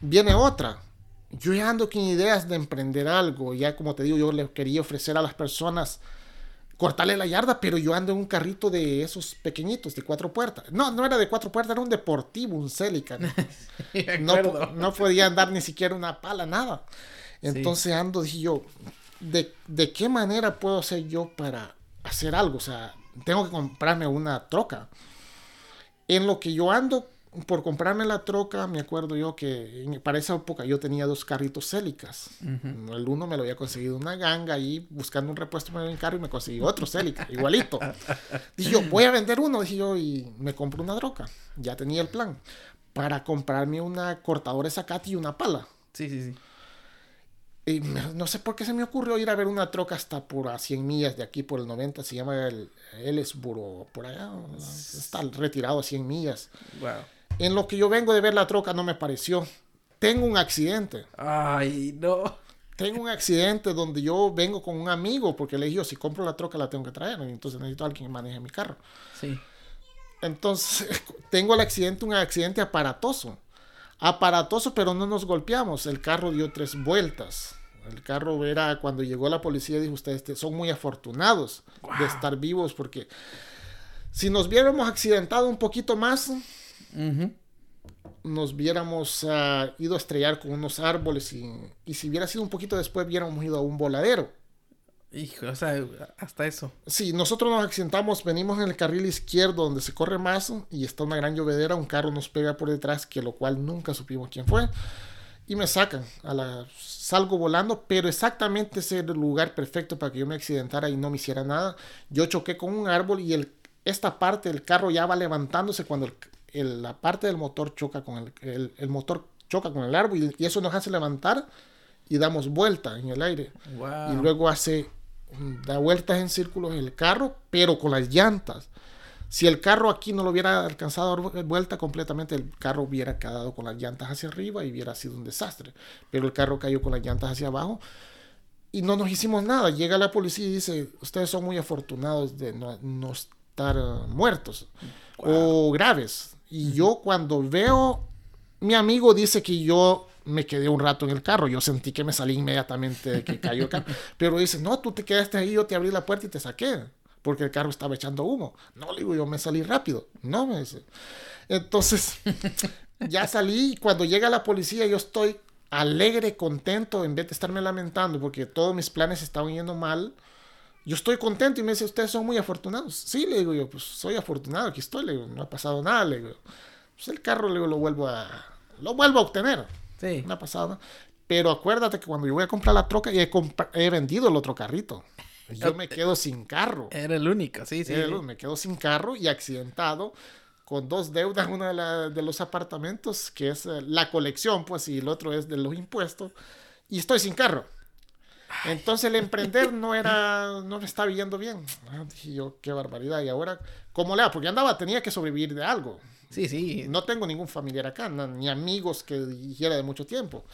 Viene otra. Yo ya ando con ideas de emprender algo. Ya como te digo, yo le quería ofrecer a las personas cortarle la yarda, pero yo ando en un carrito de esos pequeñitos, de cuatro puertas. No, no era de cuatro puertas, era un deportivo, un Celica. ¿no? no, podía andar ni siquiera una pala, nada. Entonces ando, dije yo, ¿de, ¿de qué manera puedo hacer yo para hacer algo, o sea, tengo que comprarme una troca. En lo que yo ando por comprarme la troca, me acuerdo yo que para esa época yo tenía dos carritos Célicas. El uno me lo había conseguido una ganga ahí buscando un repuesto para mi carro y me conseguí otro Celica, igualito. Dije yo, voy a vender uno, dije yo, y me compro una troca. Ya tenía el plan para comprarme una cortadora Zacate y una pala. Sí, sí, sí. Y no sé por qué se me ocurrió ir a ver una troca hasta por a 100 millas de aquí, por el 90, se llama el Elesburo, por allá, está retirado a 100 millas. En lo que yo vengo de ver la troca no me pareció. Tengo un accidente. Ay, no. Tengo un accidente donde yo vengo con un amigo porque le dije, si compro la troca la tengo que traer, entonces necesito a alguien que maneje mi carro. Sí. Entonces, tengo el accidente, un accidente aparatoso aparatoso, pero no nos golpeamos. El carro dio tres vueltas. El carro era cuando llegó la policía, dijo ustedes son muy afortunados de estar vivos porque si nos viéramos accidentado un poquito más, nos hubiéramos ah, ido a estrellar con unos árboles y, y, si hubiera sido un poquito después, hubiéramos ido a un voladero. Hijo, o sea, hasta eso. Sí, nosotros nos accidentamos, venimos en el carril izquierdo donde se corre más y está una gran llovedera, un carro nos pega por detrás, que lo cual nunca supimos quién fue. Y me sacan, a la, salgo volando, pero exactamente ese era el lugar perfecto para que yo me accidentara y no me hiciera nada. Yo choqué con un árbol y el, esta parte del carro ya va levantándose cuando el, la parte del motor choca con el, el, motor choca con el árbol y, eso nos hace levantar y damos vuelta en el aire. Y luego hace da vueltas en círculos el carro, pero con las llantas. Si el carro aquí no lo hubiera alcanzado dar vuelta completamente, el carro hubiera quedado con las llantas hacia arriba y hubiera sido un desastre. Pero el carro cayó con las llantas hacia abajo y no nos hicimos nada. Llega la policía y dice, ustedes son muy afortunados de no, estar uh, muertos o graves. Y yo cuando veo, mi amigo dice que yo me quedé un rato en el carro. Yo sentí que me salí inmediatamente de que cayó el carro. Pero dice, no, tú te quedaste ahí, yo te abrí la puerta y te saqué. Porque el carro estaba echando humo. No, le digo, yo me salí rápido. No, me dice. Entonces, ya salí y cuando llega la policía yo estoy alegre, contento, en vez de estarme lamentando porque todos mis planes estaban yendo mal. Yo estoy contento y me dice, ustedes son muy afortunados. Sí, le digo yo, pues soy afortunado, aquí estoy, le digo, no ha pasado nada, le digo. Pues el carro, le digo, lo vuelvo a, lo vuelvo a obtener. Sí. Una pasada. Pero acuérdate que cuando yo voy a comprar la troca, he, he vendido el otro carrito. Yo me quedo sin carro. Era el único, sí, sí. me quedo sin carro y accidentado con dos deudas, una de, los apartamentos, que es eh, la colección, pues, y el otro es de los impuestos, y estoy sin carro. Entonces el emprender no era, no me estaba yendo bien. Ah, dije yo, qué barbaridad. Y ahora, ¿cómo le hago? Porque andaba, tenía que sobrevivir de algo. Sí, sí. No tengo ningún familiar acá, ni amigos que dijera de mucho tiempo.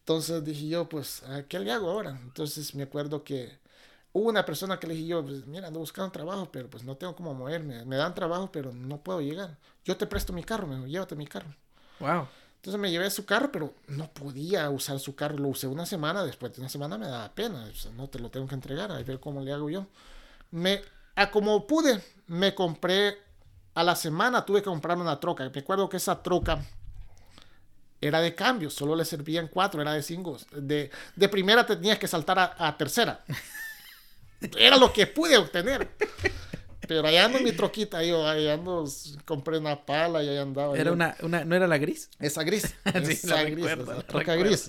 Entonces dije yo, pues, ¿qué le hago ahora? Entonces me acuerdo que hubo una persona que le dije yo, pues, mira, ando buscando trabajo, pero pues no tengo cómo moverme. Me dan trabajo, pero no puedo llegar. Yo te presto mi carro, me dijo, llévate mi carro. Wow. Entonces me llevé su carro, pero no podía usar su carro. Lo usé una semana, después de una semana me daba pena. no te lo tengo que entregar, a ver cómo le hago yo. Me, a como pude, me compré a la semana tuve que comprar una troca. Recuerdo que esa troca era de cambio, solo le servían cuatro, era de cinco. De, de primera tenías que saltar a, a tercera. Era lo que pude obtener. Pero allá ando en mi troquita, yo ahí ando, compré una pala y ahí andaba. Era yo. una, una, ¿no era la gris? Esa gris. Sí, esa la gris, recuerdo, esa la troca gris.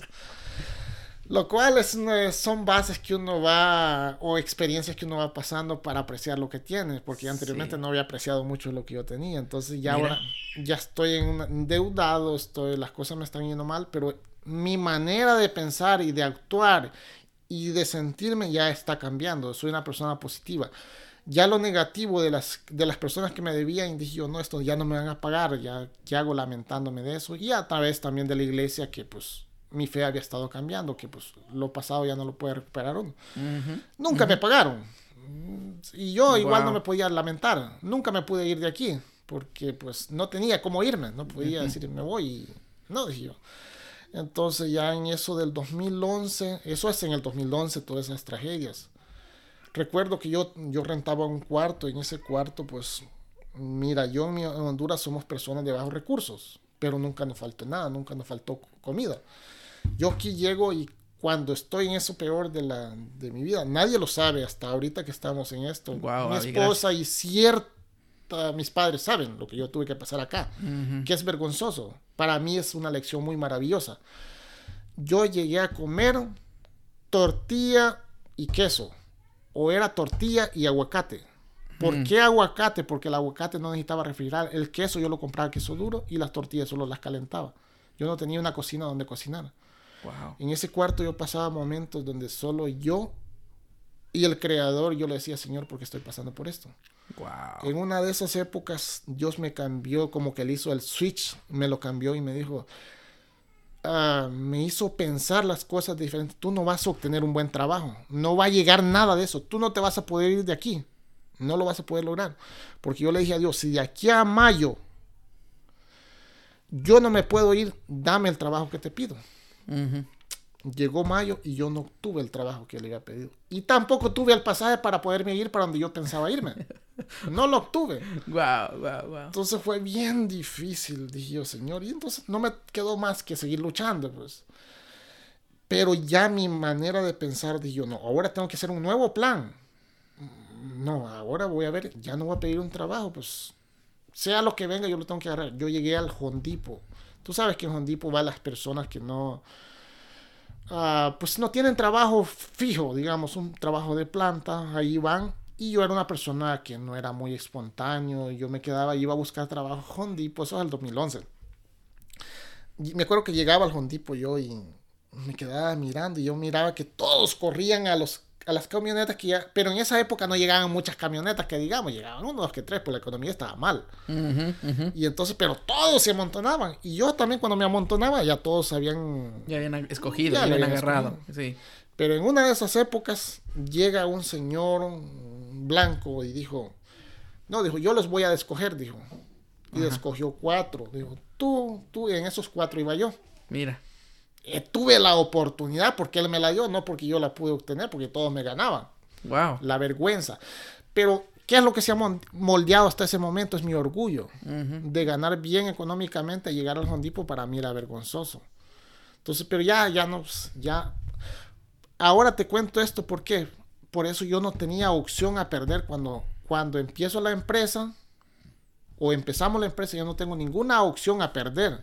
Lo cual es, una- son bases que uno va, o experiencias que uno va pasando para apreciar lo que tiene, porque anteriormente Sí. no había apreciado mucho lo que yo tenía. Entonces ya Mira. ahora ya estoy en una- endeudado, estoy, las cosas me están yendo mal, pero mi manera de pensar y de actuar y de sentirme ya está cambiando. Soy una persona positiva. Ya lo negativo de las, de las personas que me debían, dije yo, no, esto ya no me van a pagar, ya, ya hago lamentándome de eso. Y a través también de la iglesia que pues mi fe había estado cambiando, que pues lo pasado ya no lo puede recuperar uno. Nunca me pagaron. Y yo igual no me podía lamentar. Nunca me pude ir de aquí, porque pues no tenía cómo irme. No podía decir, me voy. y- No, dije yo. Entonces ya en eso del 2011, eso es en el 2011, todas esas tragedias. Recuerdo que yo, yo rentaba un cuarto y en ese cuarto pues, mira, yo en, mi- en Honduras somos personas de bajos recursos, pero nunca nos faltó nada, nunca nos faltó comida. Yo aquí llego y cuando estoy en eso peor de, la, de mi vida, nadie lo sabe hasta ahorita que estamos en esto. Guau, mi esposa y cierta, mis padres saben lo que yo tuve que pasar acá que es vergonzoso. Para mí es una lección muy maravillosa. Yo llegué a comer tortilla y queso. O era tortilla y aguacate. ¿Por Mm. qué aguacate? Porque el aguacate no necesitaba refrigerar. El queso yo lo compraba queso duro y las tortillas solo las calentaba. Yo no tenía una cocina donde cocinar. Wow. En ese cuarto yo pasaba momentos donde solo yo y el creador yo le decía, Señor, ¿por qué estoy pasando por esto? Wow. En una de esas épocas, Dios me cambió, como que le hizo el switch, me lo cambió y me dijo, ah, me hizo pensar las cosas diferentes. Tú no vas a obtener un buen trabajo, no va a llegar nada de eso, tú no te vas a poder ir de aquí, no lo vas a poder lograr. Porque yo le dije a Dios, si de aquí a mayo yo no me puedo ir, dame el trabajo que te pido. Llegó mayo y yo no tuve el trabajo que le había pedido. Y tampoco tuve el pasaje para poderme ir para donde yo pensaba irme. No lo obtuve. Wow, wow, wow. Entonces fue bien difícil, dije yo, Señor. Y entonces no me quedó más que seguir luchando, pues. Pero ya mi manera de pensar, dije yo, no, ahora tengo que hacer un nuevo plan. No, ahora voy a ver, ya no voy a pedir un trabajo, pues sea lo que venga, yo lo tengo que agarrar. Yo llegué al Hondipo. Tú sabes que en Hondipo va las personas que no, ah, pues no tienen trabajo fijo, digamos, un trabajo de planta, ahí van. Y yo era una persona que no era muy espontáneo, yo me quedaba, iba a buscar trabajo Hondipo, eso es el 2011. Y me acuerdo que llegaba al Hondipo yo y me quedaba mirando y yo miraba que todos corrían a los a las camionetas que ya, pero en esa época no llegaban muchas camionetas que digamos, llegaban uno, dos que tres, pues la economía estaba mal. Ujú, ujú. Y entonces, pero todos se amontonaban. Y yo también cuando me amontonaba, ya todos habían... Ya habían escogido, Ya ya habían agarrado. Sí. Pero en una de esas épocas llega un señor blanco y dijo, no, dijo, yo los voy a escoger, dijo. Y Ajá. escogió cuatro. Dijo, tú, tú, en esos cuatro iba yo. Mira. Eh, tuve la oportunidad porque él me la dio, no porque yo la pude obtener, porque todos me ganaban. Wow. La vergüenza. Pero, ¿qué es lo que se ha moldeado hasta ese momento? Es mi orgullo. De ganar bien económicamente, llegar al Hondipo para mí era vergonzoso. Entonces, pero ya, ya no, ya. Ahora te cuento esto, ¿por qué? Por eso yo no tenía opción a perder cuando, cuando empiezo la empresa o empezamos la empresa, yo no tengo ninguna opción a perder.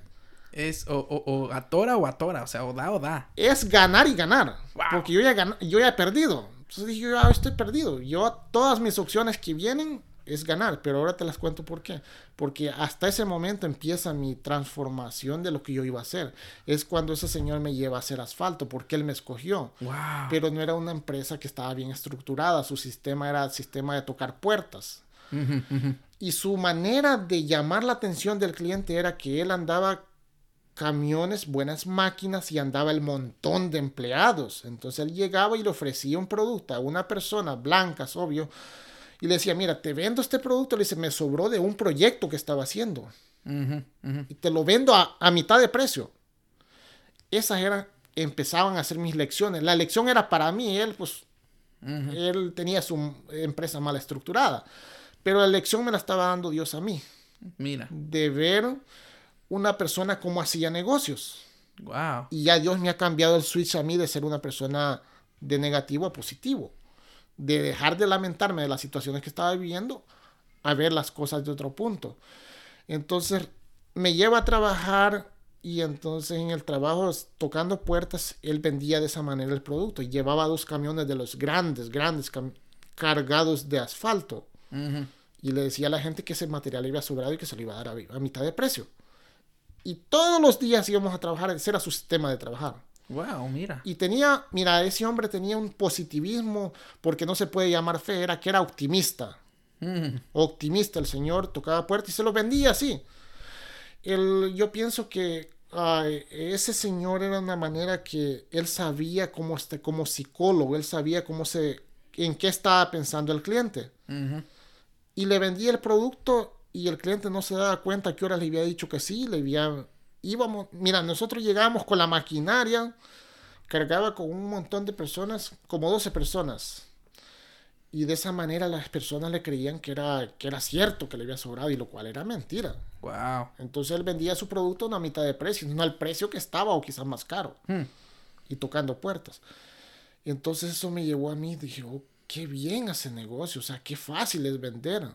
Es o, o, o atora o atora, o sea, o da o da. Es ganar y ganar, Wow. porque yo ya, gan- yo ya he perdido. Entonces dije, yo ya estoy perdido. Yo todas mis opciones que vienen es ganar, pero ahora te las cuento por qué. Porque hasta ese momento empieza mi transformación de lo que yo iba a hacer. Es cuando ese señor me lleva a hacer asfalto, porque él me escogió. Wow. Pero no era una empresa que estaba bien estructurada, su sistema era el sistema de tocar puertas. Y su manera de llamar la atención del cliente era que él andaba camiones, buenas máquinas y andaba el montón de empleados. Entonces él llegaba y le ofrecía un producto a una persona, blancas, obvio, y le decía, mira, te vendo este producto, le dice, me sobró de un proyecto que estaba haciendo y te lo vendo a, a mitad de precio. Esas eran, empezaban a hacer mis lecciones. La lección era para mí, él pues él tenía su empresa mal estructurada. Pero la lección me la estaba dando Dios a mí. Mira. De ver una persona cómo hacía negocios. Wow. Y ya Dios me ha cambiado el switch a mí de ser una persona de negativo a positivo. De dejar de lamentarme de las situaciones que estaba viviendo a ver las cosas de otro punto. Entonces me lleva a trabajar y entonces en el trabajo tocando puertas, él vendía de esa manera el producto y llevaba dos camiones de los grandes, grandes cargados de asfalto. Y le decía a la gente que ese material iba sobrado y que se lo iba a dar a, a mitad de precio. Y todos los días íbamos a trabajar, ese era su sistema de trabajar. Wow, mira. Y tenía, mira, ese hombre tenía un positivismo, porque no se puede llamar fe, era que era optimista. Optimista, el señor tocaba puertas y se lo vendía así. El, yo pienso que ese señor era una manera que él sabía cómo, este, como psicólogo, él sabía cómo se, en qué estaba pensando el cliente. Y le vendía el producto y el cliente no se daba cuenta que hora le había dicho que sí, le había íbamos, mira, nosotros llegábamos con la maquinaria, cargaba con un montón de personas, como 12 personas. Y de esa manera las personas le creían que era, que era cierto que le había sobrado y lo cual era mentira. Wow. Entonces él vendía su producto a una mitad de precio, no al precio que estaba o quizás más caro. Hmm. Y tocando puertas. Y entonces eso me llevó a mí, dije, oh, qué bien hace negocio, o sea, qué fácil es vender.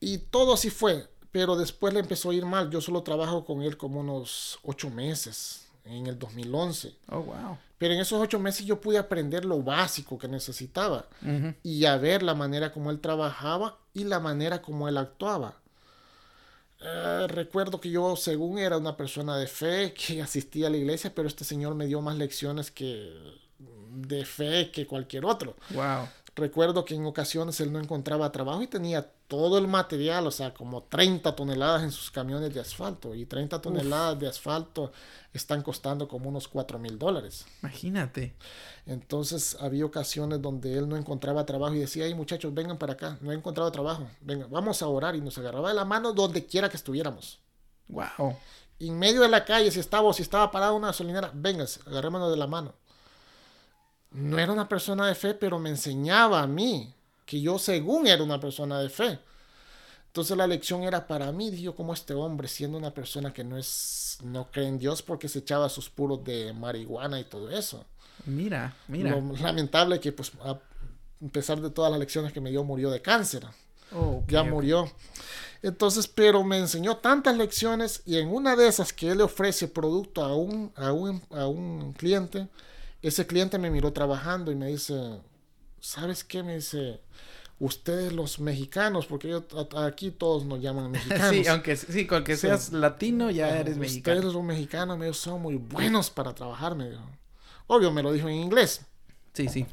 Y todo así fue, pero después le empezó a ir mal. Yo solo trabajo con él como unos ocho meses en el 2011. Oh, wow. Pero en esos ocho meses yo pude aprender lo básico que necesitaba y a ver la manera como él trabajaba y la manera como él actuaba. Eh, recuerdo que yo, según era una persona de fe, que asistía a la iglesia, pero este señor me dio más lecciones que de fe que cualquier otro. Wow. Recuerdo que en ocasiones él no encontraba trabajo y tenía todo el material, o sea, como 30 toneladas en sus camiones de asfalto. Y 30 toneladas de asfalto están costando como unos 4 mil dólares. Imagínate. Entonces había ocasiones donde él no encontraba trabajo y decía, ay muchachos, vengan para acá, no he encontrado trabajo, venga, vamos a orar. Y nos agarraba de la mano donde quiera que estuviéramos. Wow. en medio de la calle, si estaba, si estaba parada una gasolinera, vengas, agarrémonos de la mano no era una persona de fe, pero me enseñaba a mí que yo según era una persona de fe. Entonces la lección era para mí, dijo como este hombre, siendo una persona que no es, no cree en Dios porque se echaba sus puros de marihuana y todo eso. Mira, mira. Lo lamentable que pues a pesar de todas las lecciones que me dio, murió de cáncer. Oh, ya murió. Entonces, pero me enseñó tantas lecciones y en una de esas que él le ofrece producto a un, a un, a un cliente, ese cliente me miró trabajando y me dice, ¿sabes qué? Me dice, ustedes los mexicanos, porque yo, aquí todos nos llaman mexicanos. sí, aunque sí, con que seas latino ya eres mexicano. Ustedes los mexicanos, me son muy buenos para trabajar, me dijo. Obvio, me lo dijo en inglés. Sí, sí.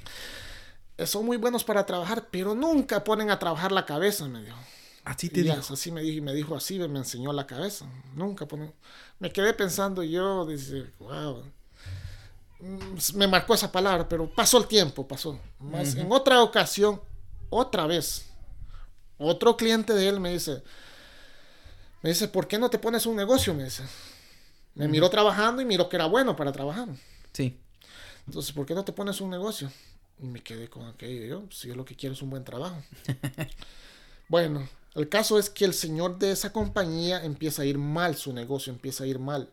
Eh, son muy buenos para trabajar, pero nunca ponen a trabajar la cabeza, me dijo. Así te dijo. Así me dijo, y me dijo así, me enseñó la cabeza. Nunca ponen. Me quedé pensando yo, dice, wow me marcó esa palabra, pero pasó el tiempo, pasó. Más en otra ocasión, otra vez, otro cliente de él me dice, me dice, ¿por qué no te pones un negocio? Me dice. Me miró trabajando y miró que era bueno para trabajar. Sí. Entonces, ¿por qué no te pones un negocio? Y me quedé con aquello. Yo, si yo lo que quiero es un buen trabajo. bueno, el caso es que el señor de esa compañía empieza a ir mal, su negocio empieza a ir mal.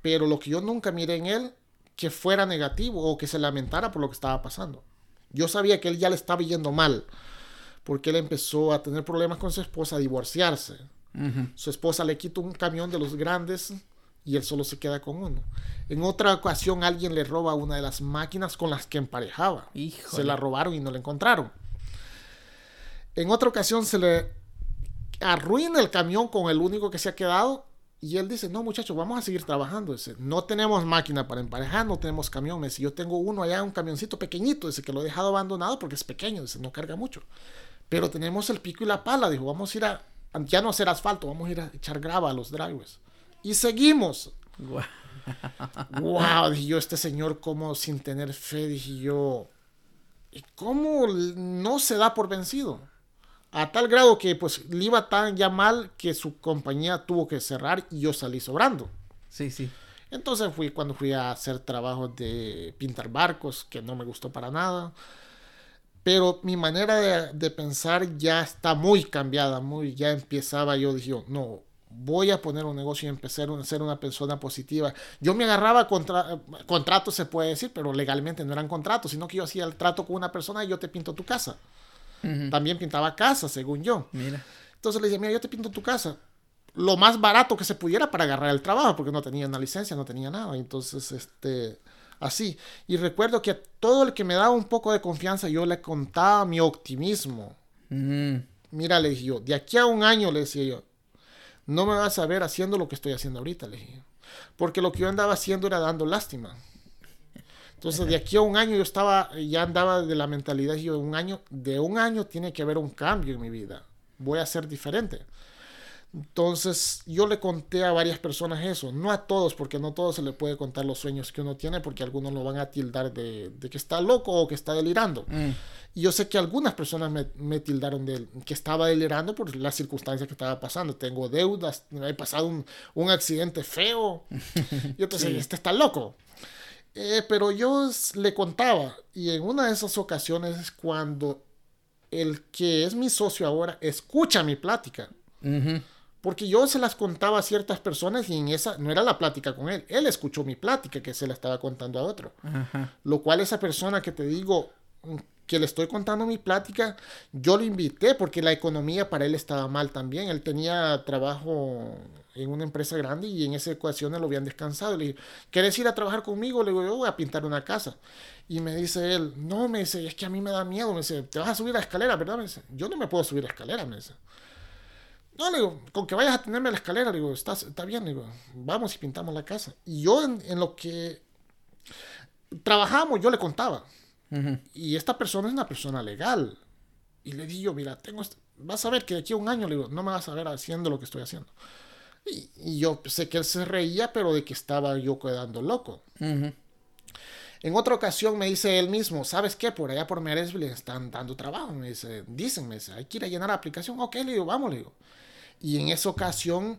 Pero lo que yo nunca miré en él que fuera negativo o que se lamentara por lo que estaba pasando. Yo sabía que él ya le estaba yendo mal, porque él empezó a tener problemas con su esposa, a divorciarse. Su esposa le quita un camión de los grandes y él solo se queda con uno. En otra ocasión alguien le roba una de las máquinas con las que emparejaba. Se la robaron y no la encontraron. En otra ocasión se le arruina el camión con el único que se ha quedado y él dice, no muchachos, vamos a seguir trabajando. Dice, no tenemos máquina para emparejar, no tenemos camión. Me dice, yo tengo uno allá, un camioncito pequeñito. Dice que lo he dejado abandonado porque es pequeño. Dice, no carga mucho. Pero tenemos el pico y la pala. Dijo, vamos a ir a, ya no hacer asfalto, vamos a ir a echar grava a los driveways. Y seguimos. wow, dije yo, este señor como sin tener fe, dije yo, ¿y cómo no se da por vencido? A tal grado que pues le iba tan ya mal que su compañía tuvo que cerrar y yo salí sobrando. Sí, sí. Entonces fui cuando fui a hacer trabajos de pintar barcos, que no me gustó para nada. Pero mi manera de, pensar ya está muy cambiada, muy, ya empezaba yo, dije, no, voy a poner un negocio y empezar a ser una persona positiva. Yo me agarraba contra, contratos, se puede decir, pero legalmente no eran contratos, sino que yo hacía el trato con una persona y yo te pinto tu casa. También pintaba casa, según yo. Mira. Entonces le decía, mira, yo te pinto tu casa. Lo más barato que se pudiera para agarrar el trabajo, porque no tenía una licencia, no tenía nada. Entonces, este, así. Y recuerdo que a todo el que me daba un poco de confianza, yo le contaba mi optimismo. Mira, le dije yo, de aquí a un año, le decía yo, no me vas a ver haciendo lo que estoy haciendo ahorita, le dije. Porque lo que yo andaba haciendo era dando lástima. Entonces, de aquí a un año yo estaba, ya andaba de la mentalidad, yo, un año, de un año tiene que haber un cambio en mi vida. Voy a ser diferente. Entonces, yo le conté a varias personas eso, no a todos, porque no a todos se le puede contar los sueños que uno tiene, porque algunos lo van a tildar de, que está loco o que está delirando. Mm. Y yo sé que algunas personas me, tildaron de que estaba delirando por las circunstancias que estaba pasando. Tengo deudas, me he pasado un, accidente feo. y entonces, este está loco. Eh, pero yo le contaba, y en una de esas ocasiones es cuando el que es mi socio ahora escucha mi plática. Porque yo se las contaba a ciertas personas y en esa no era la plática con él. Él escuchó mi plática que se la estaba contando a otro. Lo cual esa persona que te digo que le estoy contando mi plática, yo lo invité porque la economía para él estaba mal también. Él tenía trabajo en una empresa grande y en esa ecuación lo habían descansado. Le dije, ¿quieres ir a trabajar conmigo? Le digo, yo voy a pintar una casa. Y me dice él, no, me dice, es que a mí me da miedo. Me dice, te vas a subir la escalera, ¿verdad? Me dice, yo no me puedo subir a la escalera, me dice. No, le digo, con que vayas a tenerme la escalera, le digo, está, está bien, le digo, vamos y pintamos la casa. Y yo en, lo que trabajamos, yo le contaba. Y esta persona es una persona legal. Y le digo, mira, tengo, este, vas a ver que de aquí a un año, le digo, no me vas a ver haciendo lo que estoy haciendo. Y, yo sé que él se reía, pero de que estaba yo quedando loco. En otra ocasión me dice él mismo, ¿sabes qué? Por allá por Meresville están dando trabajo. Me dice, dicen, me dice, hay que ir a llenar la aplicación. Ok, le digo, vamos, le digo. Y en esa ocasión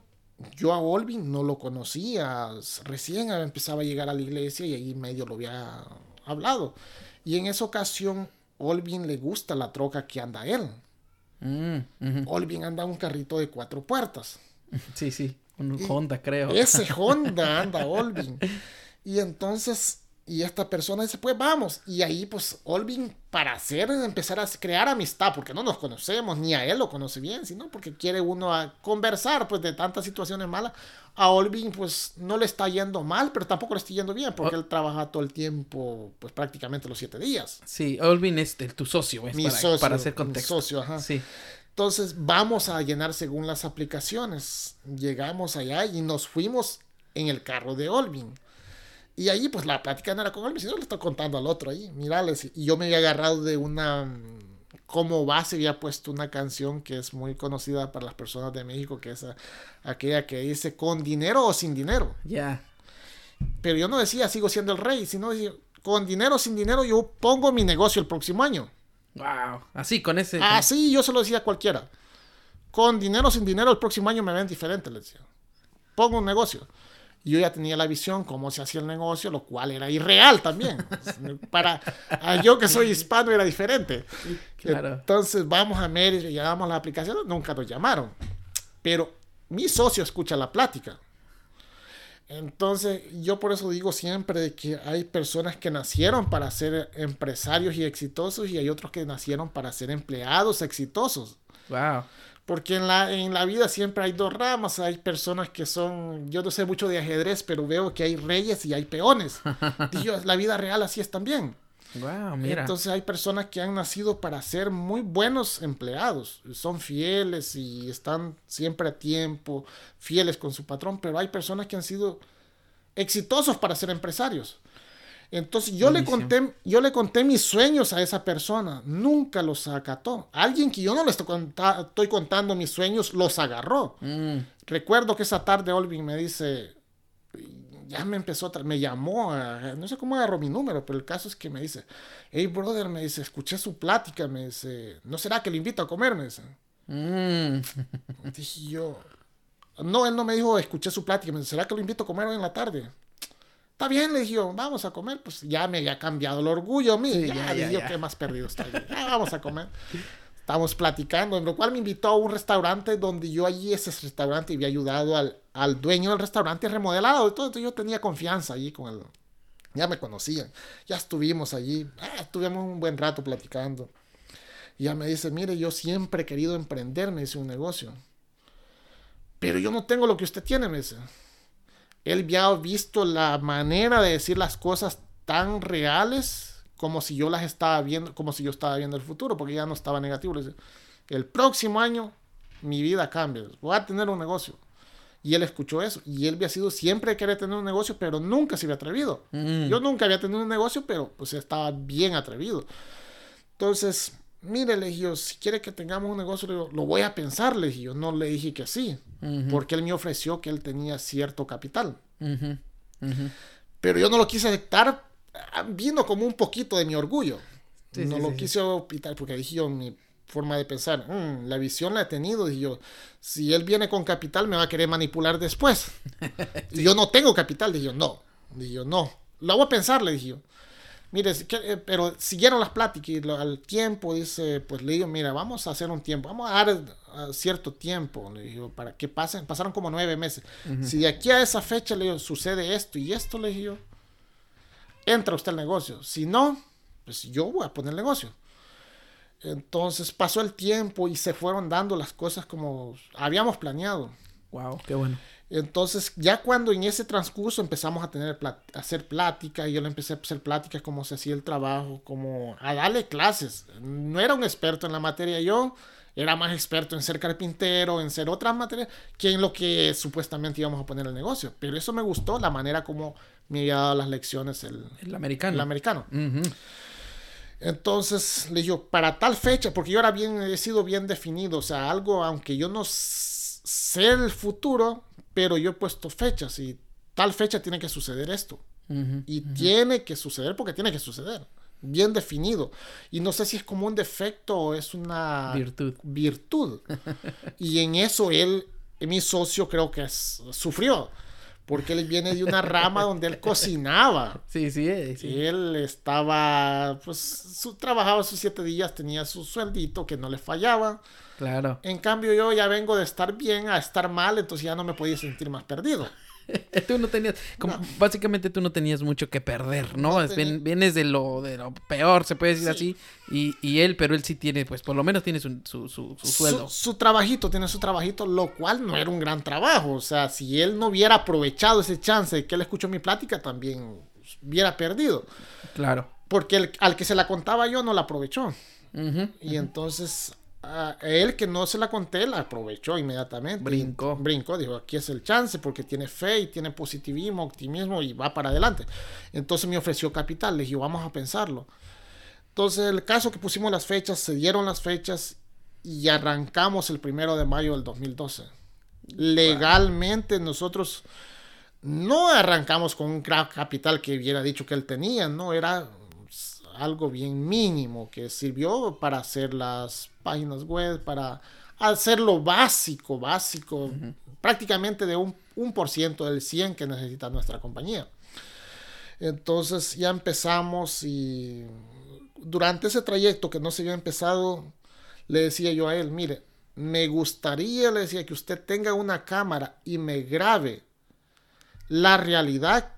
yo a Olvin no lo conocía. Recién empezaba a llegar a la iglesia y ahí medio lo había hablado. Y en esa ocasión Olvin le gusta la troca que anda él. Mm, Olvin anda un carrito de cuatro puertas. Sí, sí, un Honda, creo. Ese Honda anda Olvin. Y entonces, y esta persona dice, pues vamos. Y ahí, pues, Olvin, para hacer, empezar a crear amistad, porque no nos conocemos, ni a él lo conoce bien, sino porque quiere uno a conversar, pues, de tantas situaciones malas. A Olvin, pues, no le está yendo mal, pero tampoco le está yendo bien, porque él trabaja todo el tiempo, pues, prácticamente los siete días. Sí, Olvin es tu socio, es mi socio, para hacer contexto. Mi socio, ajá. Sí. Entonces vamos a llenar según las aplicaciones. Llegamos allá y nos fuimos en el carro de Olvin. Y ahí pues la plática no era con Olvin, sino le estoy contando al otro ahí. Mirales. Y yo me había agarrado de una... Como base había puesto una canción que es muy conocida para las personas de México, que es aquella que dice con dinero o sin dinero. Ya. Pero yo no decía sigo siendo el rey, sino decía con dinero o sin dinero yo pongo mi negocio el próximo año. Wow. Así, con ese. Así yo se lo decía a cualquiera. Con dinero o sin dinero, el próximo año me ven diferente, le decía. Pongo un negocio. Yo ya tenía la visión cómo se hacía el negocio, lo cual era irreal también. Para yo que soy hispano era diferente. Entonces vamos a y llamamos la aplicación, nunca nos llamaron. Pero mi socio escucha la plática. Entonces, yo por eso digo siempre que hay personas que nacieron para ser empresarios y exitosos y hay otros que nacieron para ser empleados exitosos. Wow. Porque en la, en la vida siempre hay dos ramas. Hay personas que son, yo no sé mucho de ajedrez, pero veo que hay reyes y hay peones. Dios, la vida real así es también. Wow, mira. Entonces hay personas que han nacido para ser muy buenos empleados, son fieles y están siempre a tiempo, fieles con su patrón, pero hay personas que han sido exitosos para ser empresarios. Entonces yo le conté, yo le conté mis sueños a esa persona, nunca los acató. Alguien que yo no le estoy, estoy contando mis sueños los agarró. Mm. Recuerdo que esa tarde Olvin me dice, ya me empezó, me llamó, no sé cómo agarró mi número, pero el caso es que me dice, hey brother, me dice, escuché su plática, me dice, ¿no será que le invito a comer? Me dice. Mm. Dije yo, no, él no me dijo, escuché su plática, me dice, ¿será que lo invito a comer hoy en la tarde? Está bien, le dije vamos a comer, pues ya me había cambiado el orgullo a mí, ya, ya, ya, ¿qué más perdido está? Ya, vamos a comer. Estábamos platicando, en lo cual me invitó a un restaurante donde yo allí, ese restaurante, había ayudado al, al dueño del restaurante remodelado. Entonces yo tenía confianza allí con él. Ya me conocían. Ya estuvimos allí. Ah, estuvimos un buen rato platicando. Y ya me dice, mire, yo siempre he querido emprender, me dice un negocio. Pero yo no tengo lo que usted tiene, me dice. Él había visto la manera de decir las cosas tan reales como si yo las estaba viendo, como si yo estaba viendo el futuro, porque ya no estaba negativo. El próximo año mi vida cambia, voy a tener un negocio. Y él escuchó eso. Y él había sido siempre querer tener un negocio, pero nunca se había atrevido. Mm. Yo nunca había tenido un negocio, pero pues estaba bien atrevido. Entonces, mire, le dije yo, si quiere que tengamos un negocio, le digo, lo voy a pensar, le dije yo. No le dije que sí, Ujú, porque él me ofreció que él tenía cierto capital. ujú, ujú. Pero yo no lo quise aceptar, ah, vino como un poquito de mi orgullo. Sí, no sí, lo sí, quise optar porque dije yo, mi forma de pensar, "Mm, la visión la he tenido, dije yo, si él viene con capital me va a querer manipular después. Y yo no tengo capital, dije yo, no, dije yo, no, lo voy a pensar, le dije yo. Mire, eh, pero siguieron las pláticas y al tiempo dice, pues le digo, mira, vamos a hacer un tiempo, vamos a dar ah, cierto tiempo, le digo, para que pasen, pasaron como nueve meses. Si de aquí a esa fecha, le digo, sucede esto y esto, le dije yo, entra usted al negocio. Si no, pues yo voy a poner el negocio. Entonces pasó el tiempo y se fueron dando las cosas como habíamos planeado. Wow, qué bueno. Entonces, ya cuando en ese transcurso empezamos a tener a hacer pláticas, yo le empecé a hacer pláticas cómo se hacía el trabajo, como a darle clases. No era un experto en la materia yo, era más experto en ser carpintero, en ser otras materias, que en lo que supuestamente íbamos a poner el negocio. Pero eso me gustó, la manera como me había dado las lecciones el, El americano. el americano. Ujú. Entonces le digo, para tal fecha, porque yo era bien, he sido bien definido, o sea, algo, aunque yo no sé el futuro, pero yo he puesto fechas y tal fecha tiene que suceder esto. Ujú. Y tiene que suceder porque tiene que suceder. Bien definido. Y no sé si es como un defecto o es una Virtud. virtud. y en eso él, mi socio, creo que es- sufrió. Porque él viene de una rama donde él cocinaba. Sí, sí, eh, sí. Él estaba, pues, su, trabajaba sus siete días, tenía su sueldito que no le fallaba. Claro. En cambio, yo ya vengo de estar bien a estar mal, entonces ya no me podía sentir más perdido. Tú no tenías, como, No. básicamente tú no tenías mucho que perder, ¿no? No ven- vienes de lo, de lo peor, se puede decir Sí. así, y, y él, pero él sí tiene, pues por lo menos tiene su, su, su, su sueldo. Su, su trabajito, tiene su trabajito, lo cual no era un gran trabajo. O sea, si él no hubiera aprovechado ese chance de que él escuchó mi plática, también hubiera perdido. Claro. Porque el- al que se la contaba yo no la aprovechó. Y entonces a él que no se la conté la aprovechó inmediatamente. Brincó. Brincó, dijo, aquí es el chance porque tiene fe y tiene positivismo, optimismo y va para adelante. Entonces me ofreció capital, le dije, vamos a pensarlo. Entonces el caso que pusimos las fechas, se dieron las fechas y arrancamos el primero de mayo del 2012. Legalmente nosotros no arrancamos con un capital que hubiera dicho que él tenía, no, era algo bien mínimo que sirvió para hacer las páginas web, para hacer lo básico, básico, prácticamente de un, un por ciento del 100 que necesita nuestra compañía. Entonces ya empezamos y durante ese trayecto que no se había empezado, le decía yo a él, mire, me gustaría, le decía, que usted tenga una cámara y me grabe la realidad,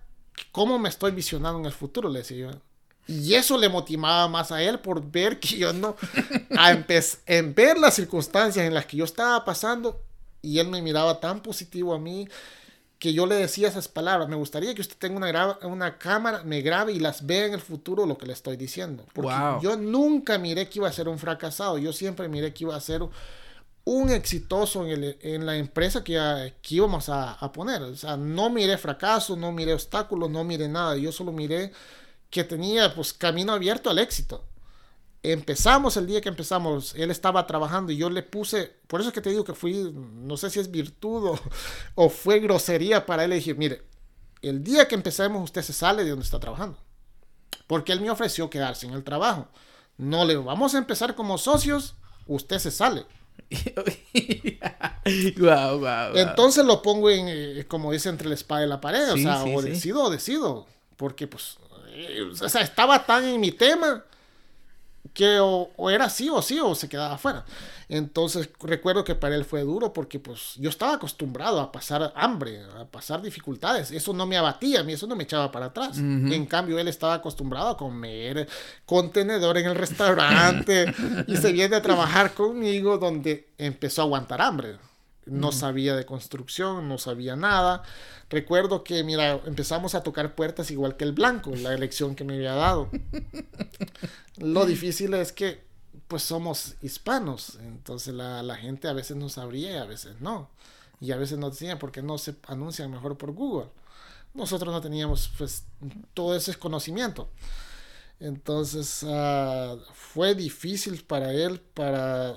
cómo me estoy visionando en el futuro, le decía yo. Y eso le motivaba más a él por ver que yo no, a en ver las circunstancias en las que yo estaba pasando y él me miraba tan positivo a mí que yo le decía esas palabras. Me gustaría que usted tenga una, una cámara, me grabe y las vea en el futuro lo que le estoy diciendo. Porque Wow. yo nunca miré que iba a ser un fracasado, yo siempre miré que iba a ser un exitoso en, el- en la empresa que, que íbamos a, a poner. O sea, no miré fracaso, no miré obstáculos, no miré nada. Yo solo miré que tenía pues camino abierto al éxito. Empezamos el día que empezamos, él estaba trabajando y yo le puse, por eso es que te digo que fui, no sé si es virtud o, o fue grosería para él, le dije, mire, el día que empecemos usted se sale de donde está trabajando. Porque él me ofreció quedarse en el trabajo. No le vamos a empezar como socios, usted se sale. Entonces lo pongo en, eh, como dice, entre la espada y la pared. Sí, o sea, sí, o sí. decido o decido. Porque, pues, o sea, estaba tan en mi tema que o, era sí o sí o se quedaba afuera. Entonces recuerdo que para él fue duro porque pues yo estaba acostumbrado a pasar hambre, a pasar dificultades. Eso no me abatía, a mí eso no me echaba para atrás. En cambio él estaba acostumbrado a comer contenedor en el restaurante y se viene a trabajar conmigo donde empezó a aguantar hambre. No sabía de construcción, no sabía nada. Recuerdo que, mira, empezamos a tocar puertas igual que el blanco, la elección que me había dado. Lo difícil es que, pues, somos hispanos. Entonces, la, gente a veces no sabría y a veces no. Y a veces no decía porque no se anuncian mejor por Google. Nosotros no teníamos, pues, todo ese conocimiento. Entonces, ah, fue difícil para él, para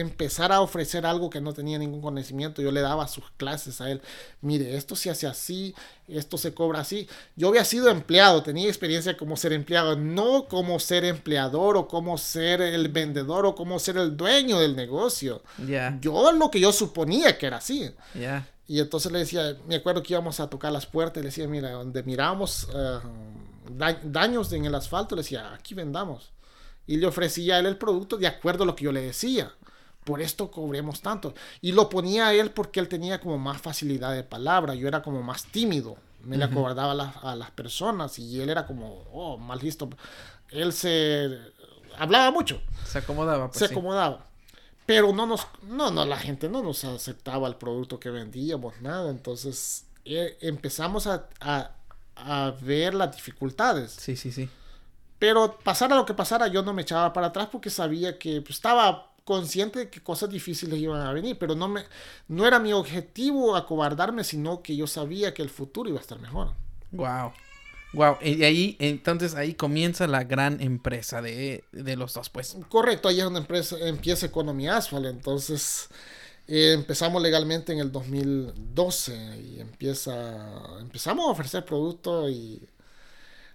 empezar a ofrecer algo que no tenía ningún conocimiento. Yo le daba sus clases a él. Mire, esto se hace así, esto se cobra así. Yo había sido empleado, tenía experiencia como ser empleado, no como ser empleador o como ser el vendedor o como ser el dueño del negocio. Yo lo que yo suponía que era así. Y entonces le decía, me acuerdo que íbamos a tocar las puertas le decía, mira, donde miramos eh, daños en el asfalto, le decía, aquí vendamos. Y le ofrecía a él el producto de acuerdo a lo que yo le decía por esto cobremos tanto. Y lo ponía a él porque él tenía como más facilidad de palabra, yo era como más tímido, me le acordaba a, las personas y él era como, oh, mal listo. Él se hablaba mucho. Se acomodaba. Pues se acomodaba. Pero no nos, no, no, la gente no nos aceptaba el producto que vendíamos, nada. Entonces eh, empezamos a, a, ver las dificultades. Sí, sí, sí. Pero pasara lo que pasara, yo no me echaba para atrás porque sabía que pues, estaba consciente de que cosas difíciles iban a venir, pero no, me, no era mi objetivo acobardarme, sino que yo sabía que el futuro iba a estar mejor. Wow. Wow, y ahí, entonces ahí comienza la gran empresa de, los dos, pues. Correcto, ahí es donde empresa, empieza Economía Asphalt, entonces eh, empezamos legalmente en el 2012 y empieza, empezamos a ofrecer productos y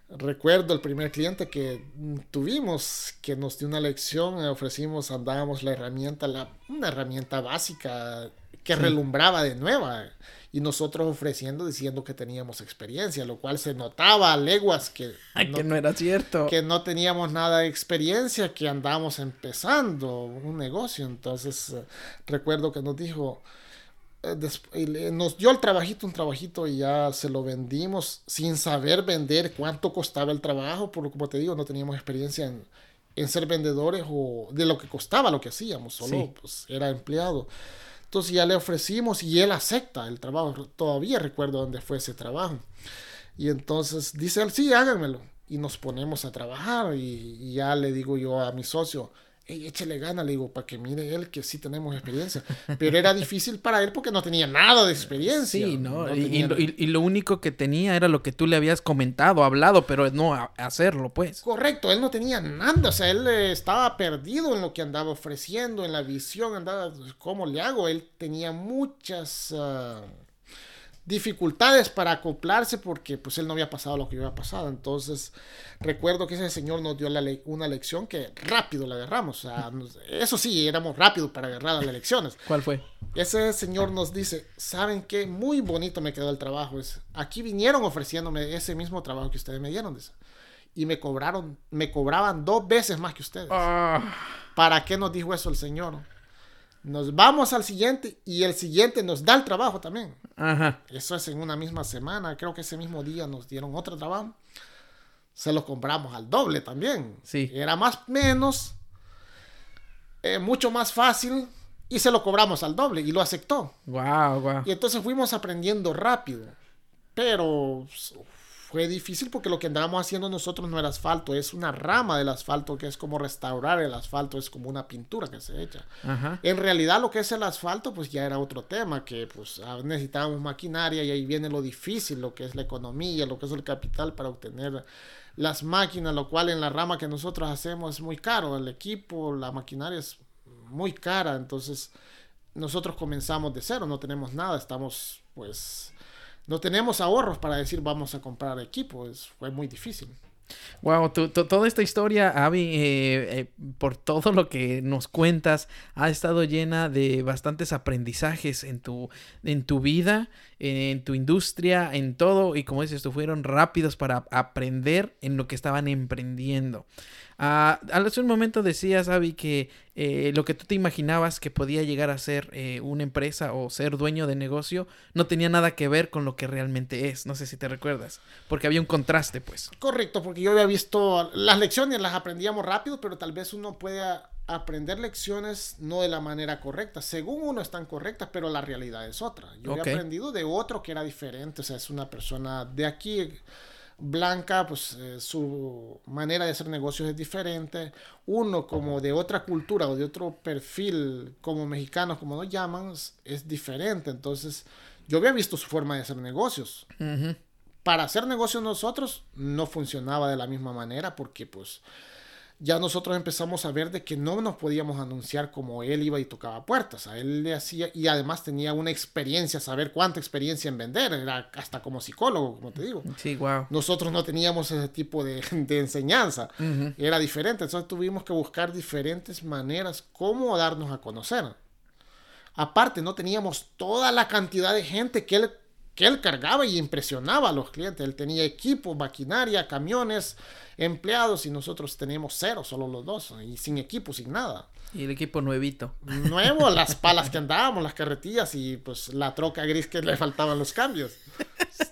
Recuerdo el primer cliente que tuvimos que nos dio una lección, eh, ofrecimos, andábamos la herramienta, la, una herramienta básica que relumbraba de nueva y nosotros ofreciendo diciendo que teníamos experiencia, lo cual se notaba a leguas que, no, que no era cierto. Que no teníamos nada de experiencia, que andábamos empezando un negocio. Entonces eh, recuerdo que nos dijo, nos dio el trabajito, un trabajito y ya se lo vendimos sin saber vender cuánto costaba el trabajo, porque como te digo, no teníamos experiencia en, en ser vendedores o de lo que costaba lo que hacíamos, solo pues, era empleado. Entonces ya le ofrecimos y él acepta el trabajo. Todavía recuerdo dónde fue ese trabajo. Y entonces dice él, sí, háganmelo. Y nos ponemos a trabajar y ya le digo yo a mi socio, échale gana, le digo, para que mire él que sí tenemos experiencia. Pero era difícil para él porque no tenía nada de experiencia. Sí, ¿no? y, lo único que tenía era lo que tú le habías comentado, hablado, pero no hacerlo, pues. Correcto, él no tenía nada, o sea, él eh, estaba perdido en lo que andaba ofreciendo, en la visión, andaba, ¿cómo le hago? Él tenía muchas... Ah, dificultades para acoplarse porque pues él no había pasado lo que yo había pasado. Entonces recuerdo que ese señor nos dio la una lección que rápido la agarramos. eso sí, éramos rápidos para agarrar las lecciones. ¿Cuál fue? Ese señor nos dice, ¿saben qué? Muy bonito me quedó el trabajo. Es, aquí vinieron ofreciéndome ese mismo trabajo que ustedes me dieron. y me cobraron, me cobraban dos veces más que ustedes. Ah. ¿Para qué nos dijo eso el señor? Nos vamos al siguiente y el siguiente nos da el trabajo también. Ajá. Eso es en una misma semana. Creo que ese mismo día nos dieron otro trabajo. Se lo compramos al doble también. Sí. Era más menos, eh, mucho más fácil y se lo cobramos al doble y lo aceptó. Wow, wow. Y entonces fuimos aprendiendo rápido. Pero fue difícil porque lo que andábamos haciendo nosotros no era asfalto, es una rama del asfalto que es como restaurar el asfalto, es como una pintura que se echa. En realidad lo que es el asfalto pues ya era otro tema, que pues necesitábamos maquinaria y ahí viene lo difícil, lo que es la economía, lo que es el capital para obtener las máquinas, lo cual en la rama que nosotros hacemos es muy caro, el equipo, la maquinaria es muy cara, entonces nosotros comenzamos de cero, no tenemos nada, estamos pues no tenemos ahorros para decir vamos a comprar equipo, fue muy difícil. Wow, toda esta historia, Avi, eh, eh, por todo lo que nos cuentas, ha estado llena de bastantes aprendizajes en tu, en tu vida en tu industria, en todo, y como dices, tú fueron rápidos para aprender en lo que estaban emprendiendo. Uh, hace un momento decías, Avi, que eh, lo que tú te imaginabas que podía llegar a ser eh, una empresa o ser dueño de negocio no tenía nada que ver con lo que realmente es. No sé si te recuerdas, porque había un contraste, pues. Correcto, porque yo había visto las lecciones, las aprendíamos rápido, pero tal vez uno pueda aprender lecciones no de la manera correcta. Según uno están correctas, pero la realidad es otra. Yo he aprendido de otro que era diferente, o sea, es una persona de aquí Blanca, pues eh, su manera de hacer negocios es diferente. Uno como de otra cultura o de otro perfil, como mexicanos, como nos llaman, es diferente. Entonces, yo había visto su forma de hacer negocios. Para hacer negocios nosotros no funcionaba de la misma manera porque pues ya nosotros empezamos a ver de que no nos podíamos anunciar como él iba y tocaba puertas. A él le hacía, y además tenía una experiencia, saber cuánta experiencia en vender, era hasta como psicólogo, como te digo. Sí, wow. Nosotros no teníamos ese tipo de, de enseñanza, era diferente, entonces tuvimos que buscar diferentes maneras cómo darnos a conocer. Aparte, no teníamos toda la cantidad de gente que él, que él cargaba y impresionaba a los clientes. Él tenía equipo, maquinaria, camiones, empleados y nosotros teníamos cero, solo los dos, y sin equipo, sin nada. Y el equipo nuevito. Nuevo, las palas que andábamos, las carretillas y pues la troca gris que le faltaban los cambios.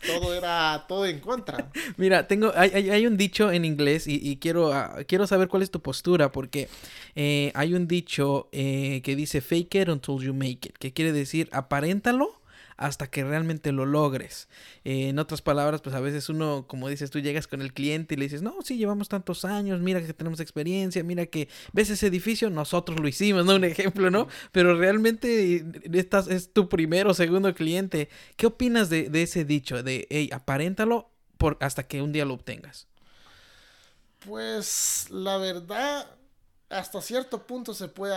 todo era todo en contra. Mira, tengo, hay, hay, un dicho en inglés y, quiero, ah, quiero saber cuál es tu postura, porque eh, hay un dicho eh, que dice fake it until you make it, que quiere decir aparéntalo hasta que realmente lo logres. Eh, en otras palabras, pues a veces uno, como dices, tú llegas con el cliente y le dices, no, sí, llevamos tantos años, mira que tenemos experiencia, mira que ves ese edificio, nosotros lo hicimos, ¿no? Un ejemplo, ¿no? Pero realmente estás, es tu primero o segundo cliente. ¿Qué opinas de, ese dicho? De, hey, aparéntalo por, hasta que un día lo obtengas. Pues la verdad, hasta cierto punto se puede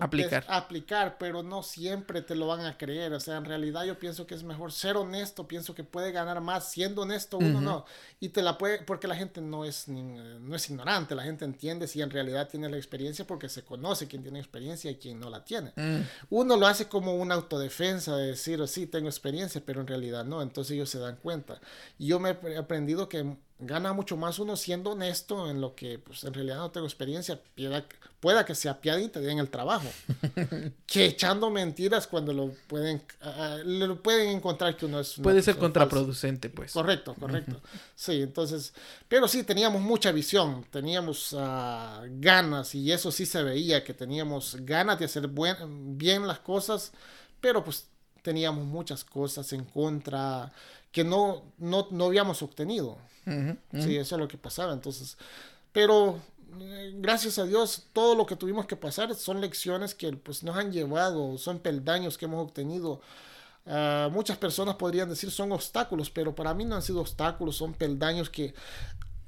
aplicar. aplicar, pero no siempre te lo van a creer. O sea, en realidad yo pienso que es mejor ser honesto, pienso que puede ganar más siendo honesto uno no. Y te la puede, porque la gente no es, no es ignorante, la gente entiende si en realidad tiene la experiencia porque se conoce quién tiene experiencia y quién no la tiene. Mm. Uno lo hace como una autodefensa de decir, sí, tengo experiencia, pero en realidad no. Entonces ellos se dan cuenta. Y yo me he aprendido que gana mucho más uno siendo honesto en lo que pues en realidad no tengo experiencia, pueda, que sea apiade y te den el trabajo, que echando mentiras cuando lo pueden, lo pueden encontrar que uno es... Puede ser contraproducente, pues. Correcto, correcto. sí, entonces, pero sí, teníamos mucha visión, teníamos ah, ganas y eso sí se veía, que teníamos ganas de hacer bien las cosas, pero pues teníamos muchas cosas en contra que no, no, no habíamos obtenido. Sí, eso es lo que pasaba. Entonces, pero eh, gracias a Dios, todo lo que tuvimos que pasar son lecciones que pues, nos han llevado, son peldaños que hemos obtenido. Ah, muchas personas podrían decir son obstáculos, pero para mí no han sido obstáculos, son peldaños que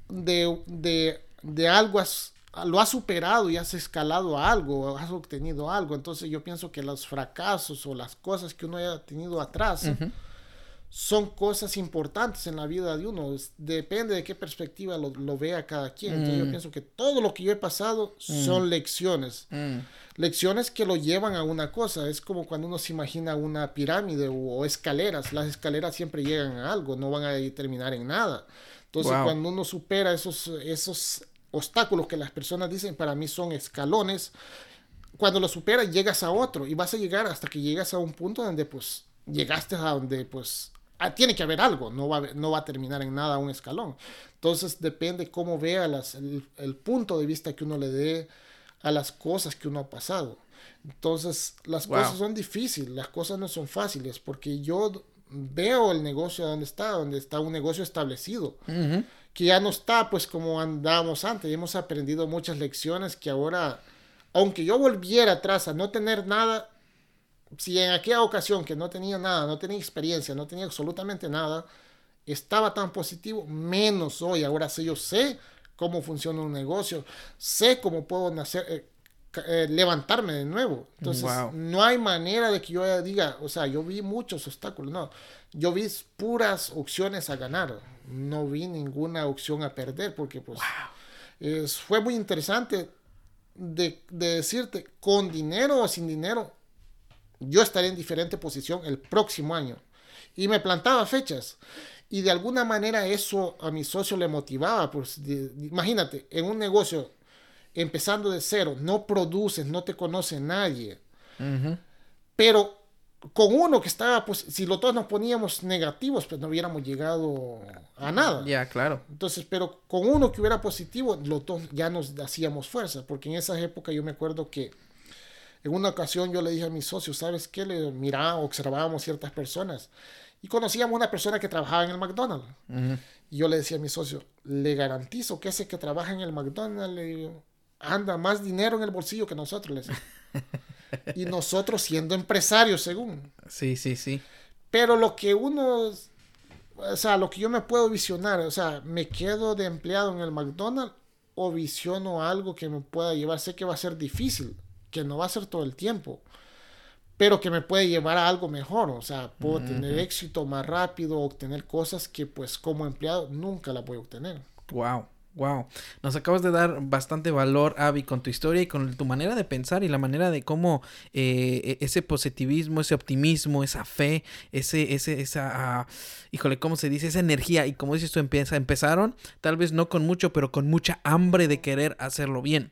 de, de, de algo lo has superado y has escalado a algo, has obtenido algo. Entonces yo pienso que los fracasos o las cosas que uno haya tenido atrás son cosas importantes en la vida de uno. Depende de qué perspectiva lo, vea cada quien. Entonces yo mm. pienso que todo lo que yo he pasado mm. son lecciones. Mm. Lecciones que lo llevan a una cosa. Es como cuando uno se imagina una pirámide o, escaleras. Las escaleras siempre llegan a algo, no van a terminar en nada. Entonces cuando uno supera esos, esos obstáculos que las personas dicen para mí son escalones, cuando lo superas llegas a otro y vas a llegar hasta que llegas a un punto donde pues llegaste a donde pues tiene que haber algo, no va, no va a terminar en nada un escalón. Entonces depende cómo vea las, el, punto de vista que uno le dé a las cosas que uno ha pasado. Entonces las cosas son difíciles, las cosas no son fáciles, porque yo veo el negocio donde está, donde está un negocio establecido, que ya no está pues como andábamos antes, y hemos aprendido muchas lecciones que ahora, aunque yo volviera atrás a no tener nada, si en aquella ocasión que no tenía nada, no tenía experiencia, no tenía absolutamente nada, estaba tan positivo, menos hoy. Ahora sí yo sé cómo funciona un negocio, sé cómo puedo nacer, eh, eh, levantarme de nuevo. Entonces, no hay manera de que yo diga, o sea, yo vi muchos obstáculos, no. Yo vi puras opciones a ganar, no vi ninguna opción a perder, porque pues fue muy interesante de, de decirte, con dinero o sin dinero, yo estaré en diferente posición el próximo año. Y me plantaba fechas. Y de alguna manera eso a mi socio le motivaba. Pues imagínate, en un negocio empezando de cero, no produces, no te conoce nadie. Pero con uno que estaba, pues, si los dos nos poníamos negativos, pues no hubiéramos llegado a nada. Ya, claro. Entonces, pero con uno que hubiera positivo, los dos ya nos hacíamos fuerza, porque en esa época yo me acuerdo que en una ocasión yo le dije a mi socio, ¿sabes qué? Le miraba, observábamos ciertas personas y conocíamos una persona que trabajaba en el McDonald's. Y yo le decía a mi socio, le garantizo que ese que trabaja en el McDonald's le anda más dinero en el bolsillo que nosotros. y nosotros siendo empresarios, según. Sí, sí, sí. Pero lo que uno, o sea, lo que yo me puedo visionar, o sea, me quedo de empleado en el McDonald's o visiono algo que me pueda llevar. Sé que va a ser difícil, que no va a ser todo el tiempo, pero que me puede llevar a algo mejor. O sea, puedo tener éxito más rápido, obtener cosas que pues como empleado nunca la voy a obtener. Wow. Wow, nos acabas de dar bastante valor, Avi, con tu historia y con tu manera de pensar y la manera de cómo eh, e, ese positivismo, ese optimismo, esa fe, ese, ese, esa, ah, híjole, ¿cómo se dice? Esa energía y como dices tú, empieza, empezaron tal vez no con mucho, pero con mucha hambre de querer hacerlo bien.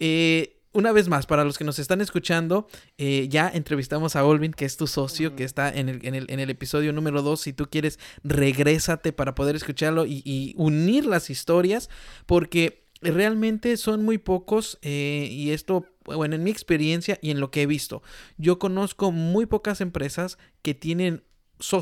Eh, una vez más, para los que nos están escuchando, eh, ya entrevistamos a Olvin, que es tu socio, que está en el, en el, en el episodio número 2. Si tú quieres, regrésate para poder escucharlo y, unir las historias, porque realmente son muy pocos eh, y esto, bueno, en mi experiencia y en lo que he visto, yo conozco muy pocas empresas que tienen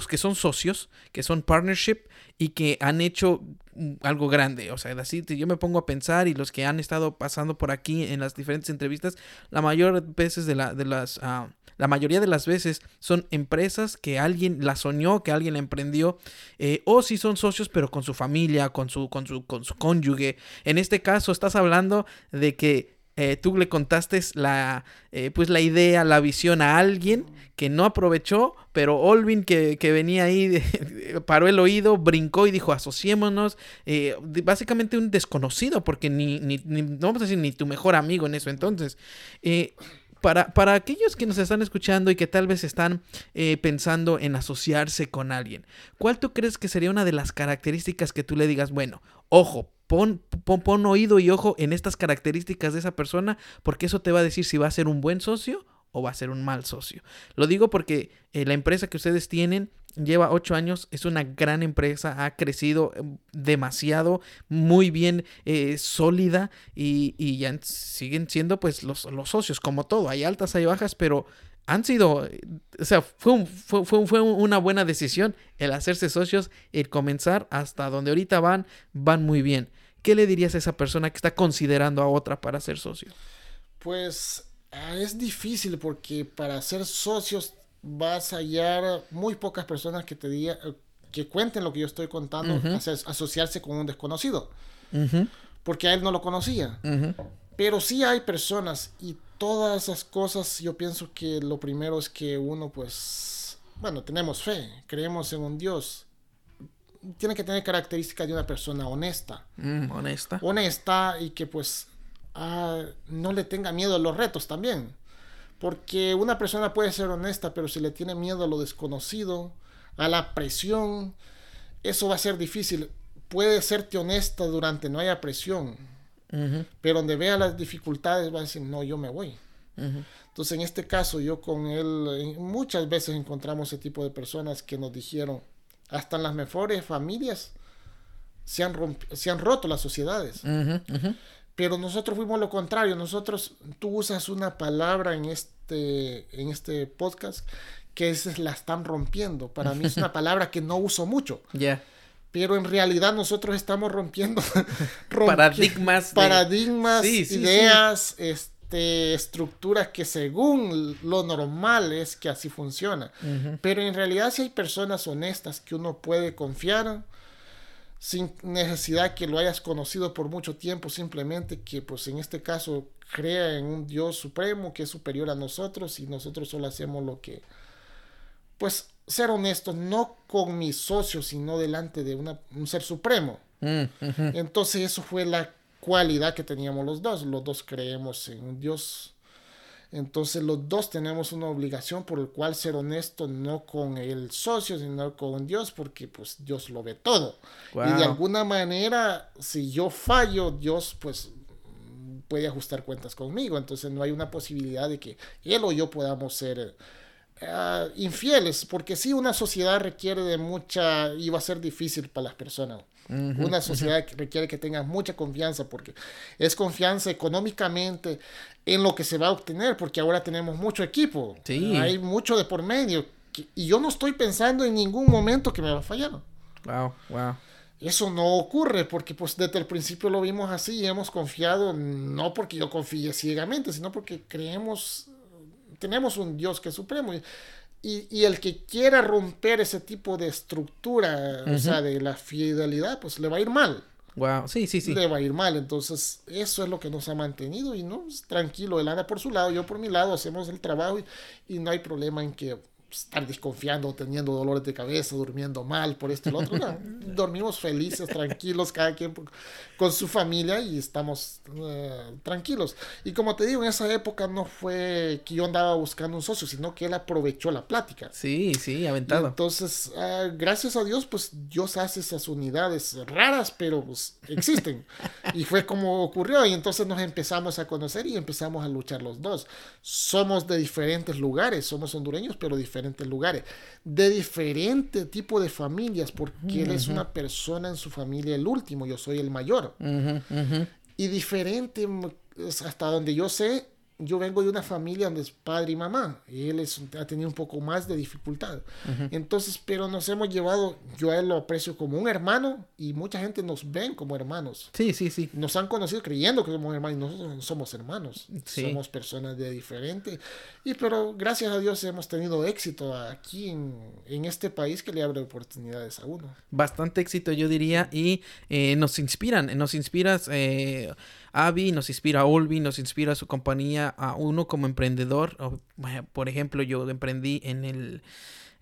que son socios, que son partnership y que han hecho mm, algo grande. O sea, así yo me pongo a pensar y los que han estado pasando por aquí en las diferentes entrevistas, la mayor veces de, la, de las... Ah, la mayoría de las veces son empresas que alguien la soñó, que alguien la emprendió, eh, o si son socios, pero con su familia, con su, con su, con su cónyuge. En este caso, estás hablando de que eh, tú le contaste la, eh, pues la idea, la visión a alguien que no aprovechó, pero Olvin que, venía ahí, paró el oído, brincó y dijo, asociémonos. Eh, básicamente un desconocido, porque ni, ni, no vamos a decir ni tu mejor amigo en eso entonces. Para, para, aquellos que nos están escuchando y que tal vez están pensando en asociarse con alguien, ¿cuál tú crees que sería una de las características que tú le digas, bueno, ojo, Pon, pon, oído y ojo en estas características de esa persona, porque eso te va a decir si va a ser un buen socio o va a ser un mal socio. Lo digo porque eh, la empresa que ustedes tienen lleva ocho años, es una gran empresa, ha crecido eh, demasiado, muy bien eh, sólida y, ya siguen siendo pues los, socios, como todo, hay altas, hay bajas, pero han sido, o sea, fue, fue, una buena decisión el hacerse socios, el comenzar hasta donde ahorita van, van muy bien. ¿Qué le dirías a esa persona que está considerando a otra para ser socio? Pues ah, es difícil porque para ser socios vas a hallar muy pocas personas que te digan, que cuenten lo que yo estoy contando, asociarse con un desconocido. Porque a él no lo conocía. Pero sí hay personas y todas esas cosas, yo pienso que lo primero es que uno pues, bueno, tenemos fe, creemos en un Dios tiene que tener características de una persona honesta. Mm, honesta. Honesta y que pues ah, no le tenga miedo a los retos también. Porque una persona puede ser honesta, pero si le tiene miedo a lo desconocido, a la presión, eso va a ser difícil. Puede serte honesta durante no haya presión, pero donde vea las dificultades va a decir, no, yo me voy. Entonces, en este caso, yo con él, muchas veces encontramos ese tipo de personas que nos dijeron, hasta en las mejores familias se han, se han roto las sociedades. Pero nosotros fuimos lo contrario. Nosotros, tú usas una palabra en este, en este podcast que es la están rompiendo. Para mí es una palabra que no uso mucho. Ya. Pero en realidad nosotros estamos rompiendo paradigmas, paradigmas, ideas, este este, estructuras que según lo normal es que así funciona. Pero en realidad si hay personas honestas que uno puede confiar sin necesidad que lo hayas conocido por mucho tiempo, simplemente que pues en este caso crea en un Dios supremo que es superior a nosotros y nosotros solo hacemos lo que pues ser honestos no con mis socios sino delante de un ser supremo. Mm, Entonces eso fue la cualidad que teníamos los dos. Los dos creemos en un Dios Entonces los dos tenemos una obligación por el cual ser honesto no con el socio, sino con Dios, porque pues Dios lo ve todo. Y de alguna manera, si yo fallo, Dios pues puede ajustar cuentas conmigo. Entonces no hay una posibilidad de que él o yo podamos ser eh, infieles, porque sí, una sociedad requiere de mucha, y va a ser difícil para las personas. Una sociedad que requiere que tengas mucha confianza, porque es confianza económicamente en lo que se va a obtener, porque ahora tenemos mucho equipo, hay mucho de por medio, y yo no estoy pensando en ningún momento que me va a fallar. Wow, wow. Eso no ocurre porque pues desde el principio lo vimos así y hemos confiado, no porque yo confíe ciegamente, sino porque creemos, tenemos un Dios que es supremo. Y, y el que quiera romper ese tipo de estructura, o sea, de la fidelidad, pues le va a ir mal. Wow, sí, sí, sí. Le va a ir mal. Entonces, eso es lo que nos ha mantenido y no, tranquilo, él anda por su lado, yo por mi lado, hacemos el trabajo y, y no hay problema en que estar desconfiando, teniendo dolores de cabeza, durmiendo mal por esto y lo otro. dormimos felices, tranquilos, cada quien con su familia y estamos eh, tranquilos. Y como te digo, en esa época no fue que yo andaba buscando un socio, sino que él aprovechó la plática. Sí, sí, aventado. entonces, ah, gracias a Dios, pues Dios hace esas unidades raras, pero pues existen. y fue como ocurrió y entonces nos empezamos a conocer y empezamos a luchar los dos. Somos de diferentes lugares, somos hondureños, pero diferentes diferentes lugares, de diferente tipo de familias, porque él es una persona en su familia el último, yo soy el mayor. Y diferente, hasta donde yo sé, yo vengo de una familia donde es padre y mamá. Y él es, ha tenido un poco más de dificultad. Entonces, pero nos hemos llevado, yo a él lo aprecio como un hermano y mucha gente nos ven como hermanos. Sí, sí, sí. Nos han conocido creyendo que somos hermanos y nosotros no somos hermanos. Somos personas de diferente. Y pero gracias a Dios hemos tenido éxito aquí en, en, este país que le abre oportunidades a uno. Bastante éxito, yo diría. Y eh, nos inspiran, nos inspiras. Eh, Avi, nos inspira a Olvi, nos inspira a su compañía, a uno como emprendedor. Por ejemplo, yo emprendí en el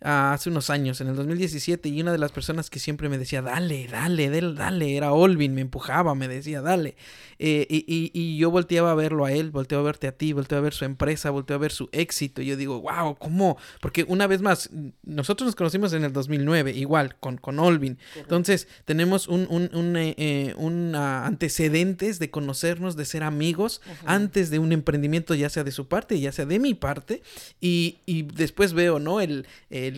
hace unos años, en el 2017, y una de las personas que siempre me decía, dale, dale, dale, era Olvin, me empujaba, me decía, dale. Eh, y, y, yo volteaba a verlo a él, volteaba a verte a ti, volteaba a ver su empresa, volteaba a ver su éxito. Y yo digo, wow, ¿cómo? Porque una vez más, nosotros nos conocimos en el 2009, igual, con, con Olvin. Entonces, tenemos un, un, un, eh, eh, un antecedentes de conocernos, de ser amigos, antes de un emprendimiento, ya sea de su parte, ya sea de mi parte. Y, y después veo, ¿no? El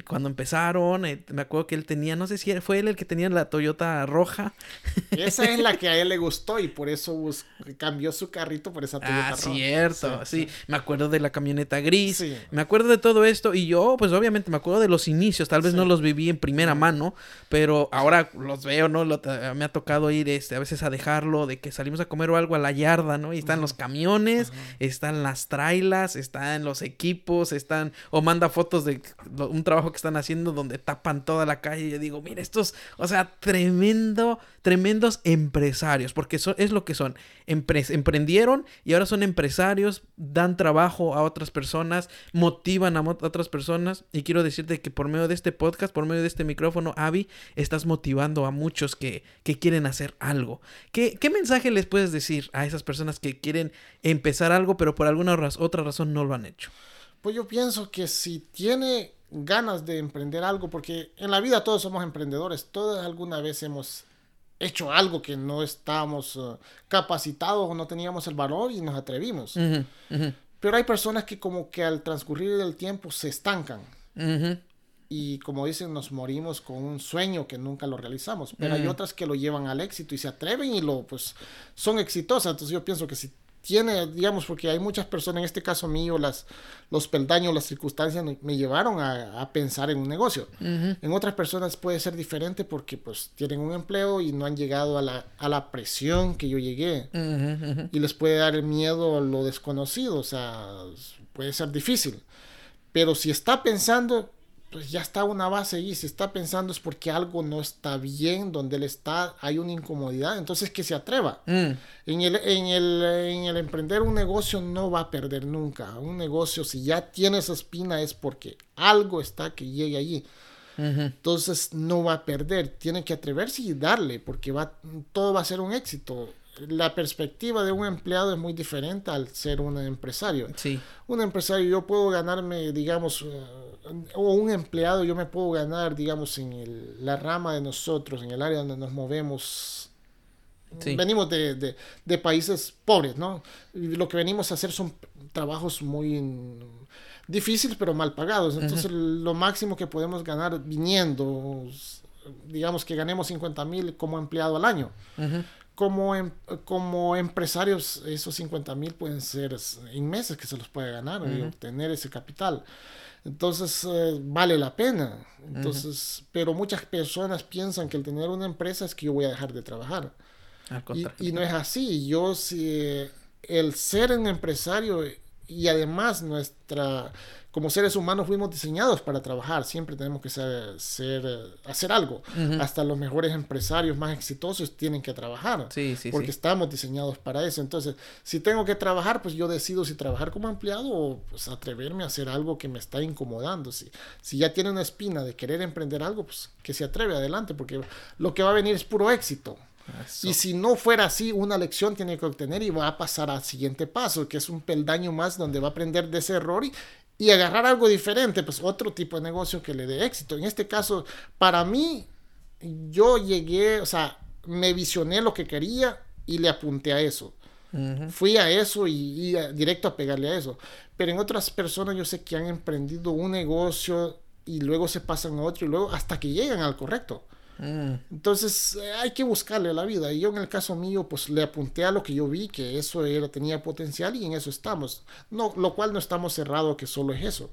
cuando empezaron, eh, me acuerdo que él tenía, no sé si fue él el que tenía la Toyota roja. Esa es la que a él le gustó y por eso cambió su carrito por esa Toyota ah, cierto, sí, Me acuerdo de la camioneta gris, me acuerdo de todo esto y yo, pues obviamente me acuerdo de los inicios, tal vez no los viví en primera mano, pero ahora los veo, ¿no? me ha tocado ir este, a veces a dejarlo, de que salimos a comer o algo a la yarda, ¿no? Y están los camiones, están las trailas, están los equipos, están, o manda fotos de un trabajo que están haciendo donde tapan toda la calle. Y yo digo, mira, estos, o sea, tremendo, tremendos empresarios, porque eso es lo que son. emprendieron y ahora son empresarios, dan trabajo a otras personas, motivan a, otras personas. Y quiero decirte que por medio de este podcast, por medio de este micrófono, Avi, estás motivando a muchos que, que quieren hacer algo. ¿Qué, ¿Qué mensaje les puedes decir a esas personas que quieren empezar algo, pero por alguna otra razón no lo han hecho? Pues yo pienso que si tiene ganas de emprender algo, porque en la vida todos somos emprendedores, todos alguna vez hemos hecho algo que no estábamos eh, capacitados o no teníamos el valor y nos atrevimos. Pero hay personas que como que al transcurrir del tiempo se estancan. Y como dicen, nos morimos con un sueño que nunca lo realizamos. Pero hay otras que lo llevan al éxito y se atreven y lo pues son exitosas. Entonces yo pienso que si tiene, digamos, porque hay muchas personas, en este caso mío, las, los peldaños, las circunstancias me llevaron a, pensar en un negocio. En otras personas puede ser diferente porque pues tienen un empleo y no han llegado a la, a la presión que yo llegué. Y les puede dar miedo a lo desconocido, o sea, puede ser difícil. Pero si está pensando, pues ya está una base y si está pensando es porque algo no está bien, donde él está hay una incomodidad, entonces que se atreva. Mm. En, el, en, el, en el emprender un negocio no va a perder nunca. Un negocio si ya tiene esa espina es porque algo está que llegue allí. Entonces no va a perder, tiene que atreverse y darle porque va, todo va a ser un éxito. la perspectiva de un empleado es muy diferente al ser un empresario. Sí. Un empresario yo puedo ganarme, digamos, eh, o un empleado yo me puedo ganar, digamos, en el- la rama de nosotros, en el área donde nos movemos. Sí. Venimos de, de- de países pobres, ¿no? Y lo que venimos a hacer son trabajos muy difíciles pero mal pagados. Entonces lo máximo que podemos ganar viniendo, digamos que ganemos 50 mil como empleado al año como, em- como empresarios, esos 50 mil pueden ser en meses que se los puede ganar y obtener ese capital. Entonces, eh, vale la pena. Entonces, pero muchas personas piensan que el tener una empresa es que yo voy a dejar de trabajar. Al Y, y no es así. Yo, si el ser un empresario y además nuestra, como seres humanos fuimos diseñados para trabajar, siempre tenemos que ser, ser, hacer algo. Hasta los mejores empresarios más exitosos tienen que trabajar. Sí, sí, porque sí. estamos diseñados para eso. Entonces, si tengo que trabajar, pues yo decido si trabajar como empleado o pues, atreverme a hacer algo que me está incomodando. Si, si ya tiene una espina de querer emprender algo, pues que se atreve adelante, porque lo que va a venir es puro éxito. Eso. Y si no fuera así, una lección tiene que obtener y va a pasar al siguiente paso, que es un peldaño más donde va a aprender de ese error y, y agarrar algo diferente, pues otro tipo de negocio que le dé éxito. En este caso, para mí, yo llegué, o sea, me visioné lo que quería y le apunté a eso. Fui a eso y, y a- directo a pegarle a eso. Pero en otras personas yo sé que han emprendido un negocio y luego se pasan a otro y luego hasta que llegan al correcto. Mm. Entonces eh, hay que buscarle la vida. Y yo en el caso mío, pues le apunté a lo que yo vi, que eso era, tenía potencial y en eso estamos. No, lo cual no estamos cerrados que solo es eso.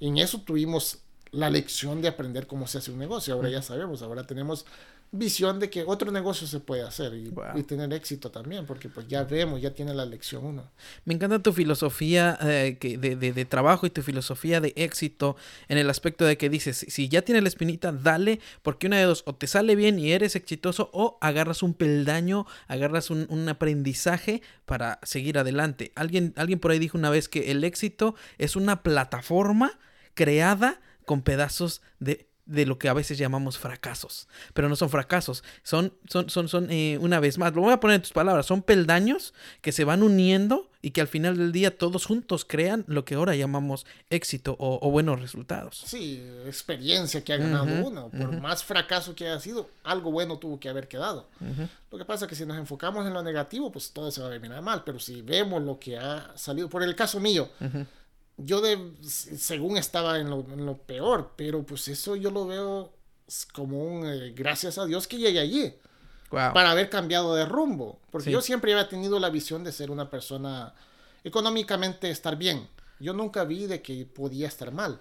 En eso tuvimos la lección de aprender cómo se hace un negocio. Ahora ya sabemos, ahora tenemos visión de que otro negocio se puede hacer y, Wow. y tener éxito también, porque pues ya vemos, ya tiene la lección uno. Me encanta tu filosofía eh, que de, de- de trabajo y tu filosofía de éxito en el aspecto de que dices, si- si ya tienes la espinita, dale, porque una de dos, o te sale bien y eres exitoso, o agarras un peldaño, agarras un, un aprendizaje para seguir adelante. Alguien, alguien por ahí dijo una vez que el éxito es una plataforma creada con pedazos de de lo que a veces llamamos fracasos, pero no son fracasos, son, son, son, son eh, una vez más, lo voy a poner en tus palabras, son peldaños que se van uniendo y que al final del día todos juntos crean lo que ahora llamamos éxito o, o buenos resultados. Sí, experiencia que ha ganado Ujú, uno. Por más fracaso que haya sido, algo bueno tuvo que haber quedado. Lo que pasa es que si nos enfocamos en lo negativo, pues todo se va a terminar mal. Pero si vemos lo que ha salido, por el caso mío, yo de, según estaba en lo, en lo peor, pero pues eso yo lo veo como un eh, gracias a Dios que llegué allí Wow. para haber cambiado de rumbo. Porque Sí. yo siempre había tenido la visión de ser una persona económicamente estar bien. Yo nunca vi de que podía estar mal.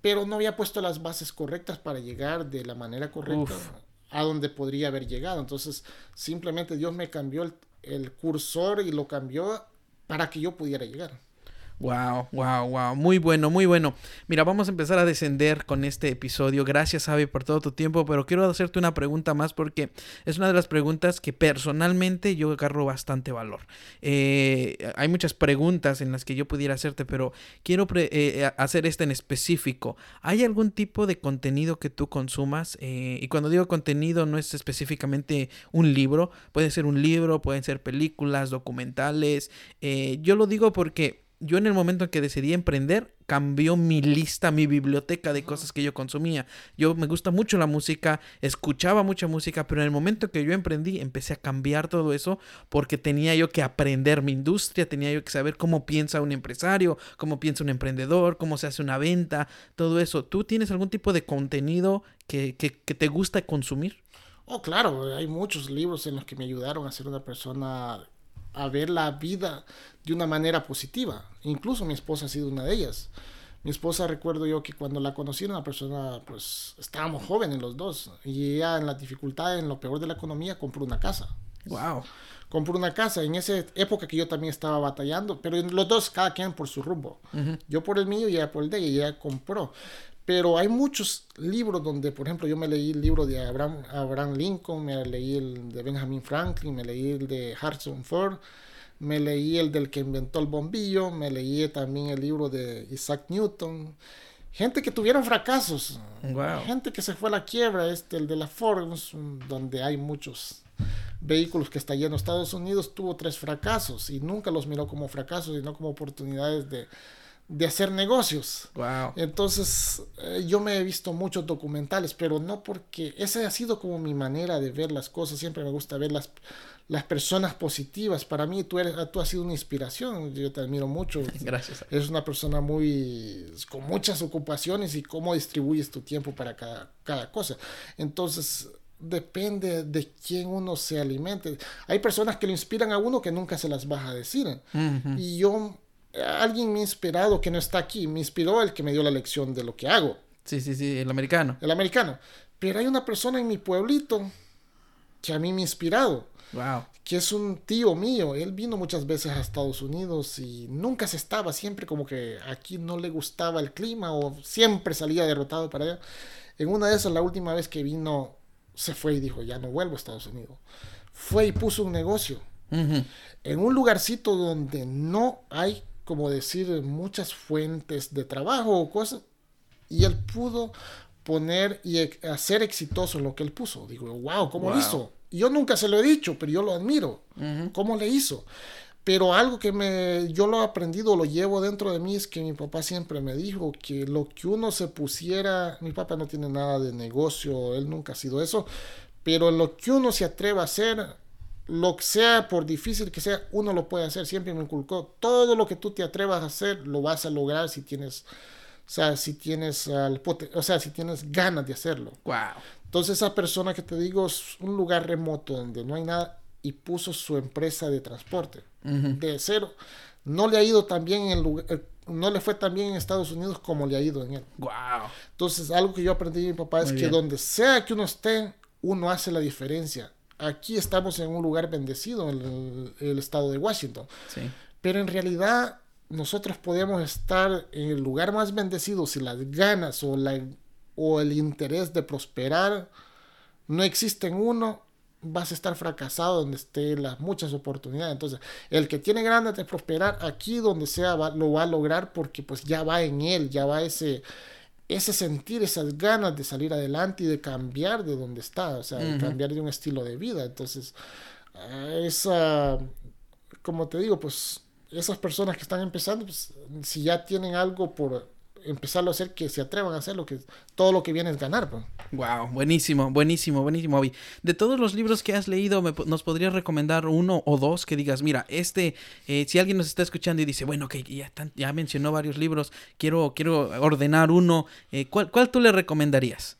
Pero no había puesto las bases correctas para llegar de la manera correcta Uf. a donde podría haber llegado. Entonces, simplemente Dios me cambió el, el cursor y lo cambió para que yo pudiera llegar. Wow, wow, wow. Muy bueno, muy bueno. Mira, vamos a empezar a descender con este episodio. Gracias, Avi, por todo tu tiempo. Pero quiero hacerte una pregunta más porque es una de las preguntas que personalmente yo agarro bastante valor. Eh, hay muchas preguntas en las que yo pudiera hacerte, pero quiero pre- eh, hacer esta en específico. ¿Hay algún tipo de contenido que tú consumas? Eh, y cuando digo contenido, no es específicamente un libro. Puede ser un libro, pueden ser películas, documentales. Eh, yo lo digo porque yo en el momento en que decidí emprender, cambió mi lista, mi biblioteca de cosas que yo consumía. Yo me gusta mucho la música, escuchaba mucha música, pero en el momento que yo emprendí, empecé a cambiar todo eso porque tenía yo que aprender mi industria, tenía yo que saber cómo piensa un empresario, cómo piensa un emprendedor, cómo se hace una venta, todo eso. ¿Tú tienes algún tipo de contenido que, que, que te gusta consumir? Oh, claro, hay muchos libros en los que me ayudaron a ser una persona, a ver la vida de una manera positiva. Incluso mi esposa ha sido una de ellas. Mi esposa recuerdo yo que cuando la conocí era una persona, pues estábamos jóvenes los dos y ella en la dificultad, en lo peor de la economía, compró una casa. Wow. Compró una casa en esa época que yo también estaba batallando, pero los dos, cada quien por su rumbo. Yo por el mío y ella por el de ella, y ella compró. Pero hay muchos libros donde, por ejemplo, yo me leí el libro de Abraham, Abraham Lincoln, me leí el de Benjamin Franklin, me leí el de Harrison Ford, me leí el del que inventó el bombillo, me leí también el libro de Isaac Newton. Gente que tuvieron fracasos, Wow. gente que se fue a la quiebra, este, el de la Ford, donde hay muchos vehículos que está lleno. Estados Unidos tuvo tres fracasos y nunca los miró como fracasos, sino como oportunidades de, de hacer negocios. Wow. Entonces, eh, yo me he visto muchos documentales, pero no porque esa ha sido como mi manera de ver las cosas. Siempre me gusta ver las, las personas positivas. Para mí, tú, eres, tú has sido una inspiración. Yo te admiro mucho. Gracias. Eres una persona muy con muchas ocupaciones y cómo distribuyes tu tiempo para cada, cada cosa. Entonces, depende de quién uno se alimente. Hay personas que lo inspiran a uno que nunca se las vas a decir. Y yo, alguien me ha inspirado que no está aquí, me inspiró el que me dio la lección de lo que hago, Sí, sí, sí, el americano. el americano. Pero hay una persona en mi pueblito que a mí me ha inspirado, Wow. que es un tío mío. Él vino muchas veces a Estados Unidos y nunca se estaba, siempre como que aquí no le gustaba el clima o siempre salía derrotado para allá. En una de esas, la última vez que vino, se fue y dijo, ya no vuelvo a Estados Unidos. Fue y puso un negocio en un lugarcito donde no hay, como decir, muchas fuentes de trabajo o cosas, y él pudo poner y e- hacer exitoso lo que él puso. Digo, wow, ¿cómo lo Wow. hizo? Y Yo nunca se lo he dicho, pero yo lo admiro. Ujú. ¿Cómo le hizo? Pero algo que me, yo lo he aprendido, lo llevo dentro de mí, es que mi papá siempre me dijo que lo que uno se pusiera, mi papá no tiene nada de negocio, él nunca ha sido eso, pero lo que uno se atreva a hacer, lo que sea, por difícil que sea, uno lo puede hacer, siempre me inculcó, todo lo que tú te atrevas a hacer, lo vas a lograr si tienes, o sea, si tienes, al pote- o sea, si tienes ganas de hacerlo. Wow. Entonces esa persona que te digo es un lugar remoto donde no hay nada y puso su empresa de transporte de cero. No le ha ido tan bien en el lugar, eh, no le fue tan bien en Estados Unidos como le ha ido en él. Wow. Entonces algo que yo aprendí de mi papá es que donde sea que uno esté, uno hace la diferencia. Aquí estamos en un lugar bendecido, en el, el estado de Washington. Sí. Pero en realidad nosotros podemos estar en el lugar más bendecido si las ganas o, la, o el interés de prosperar no existe en uno, vas a estar fracasado donde estén las muchas oportunidades. Entonces, el que tiene ganas de prosperar aquí donde sea va- lo va a lograr porque pues ya va en él, ya va ese ese sentir, esas ganas de salir adelante y de cambiar de donde está, o sea, de cambiar de un estilo de vida. Entonces, ah, esa, como te digo, pues esas personas que están empezando, pues si ya tienen algo por empezarlo a hacer, que se atrevan a hacerlo, que todo lo que viene es ganar. Pues. Wow, buenísimo, buenísimo, buenísimo, Avi. De todos los libros que has leído, ¿me po- ¿nos podrías recomendar uno o dos que digas, mira, este, eh, si alguien nos está escuchando y dice, bueno, que ya, mencionó varios libros, quiero, quiero ordenar uno, eh, ¿cuál, ¿cuál tú le recomendarías?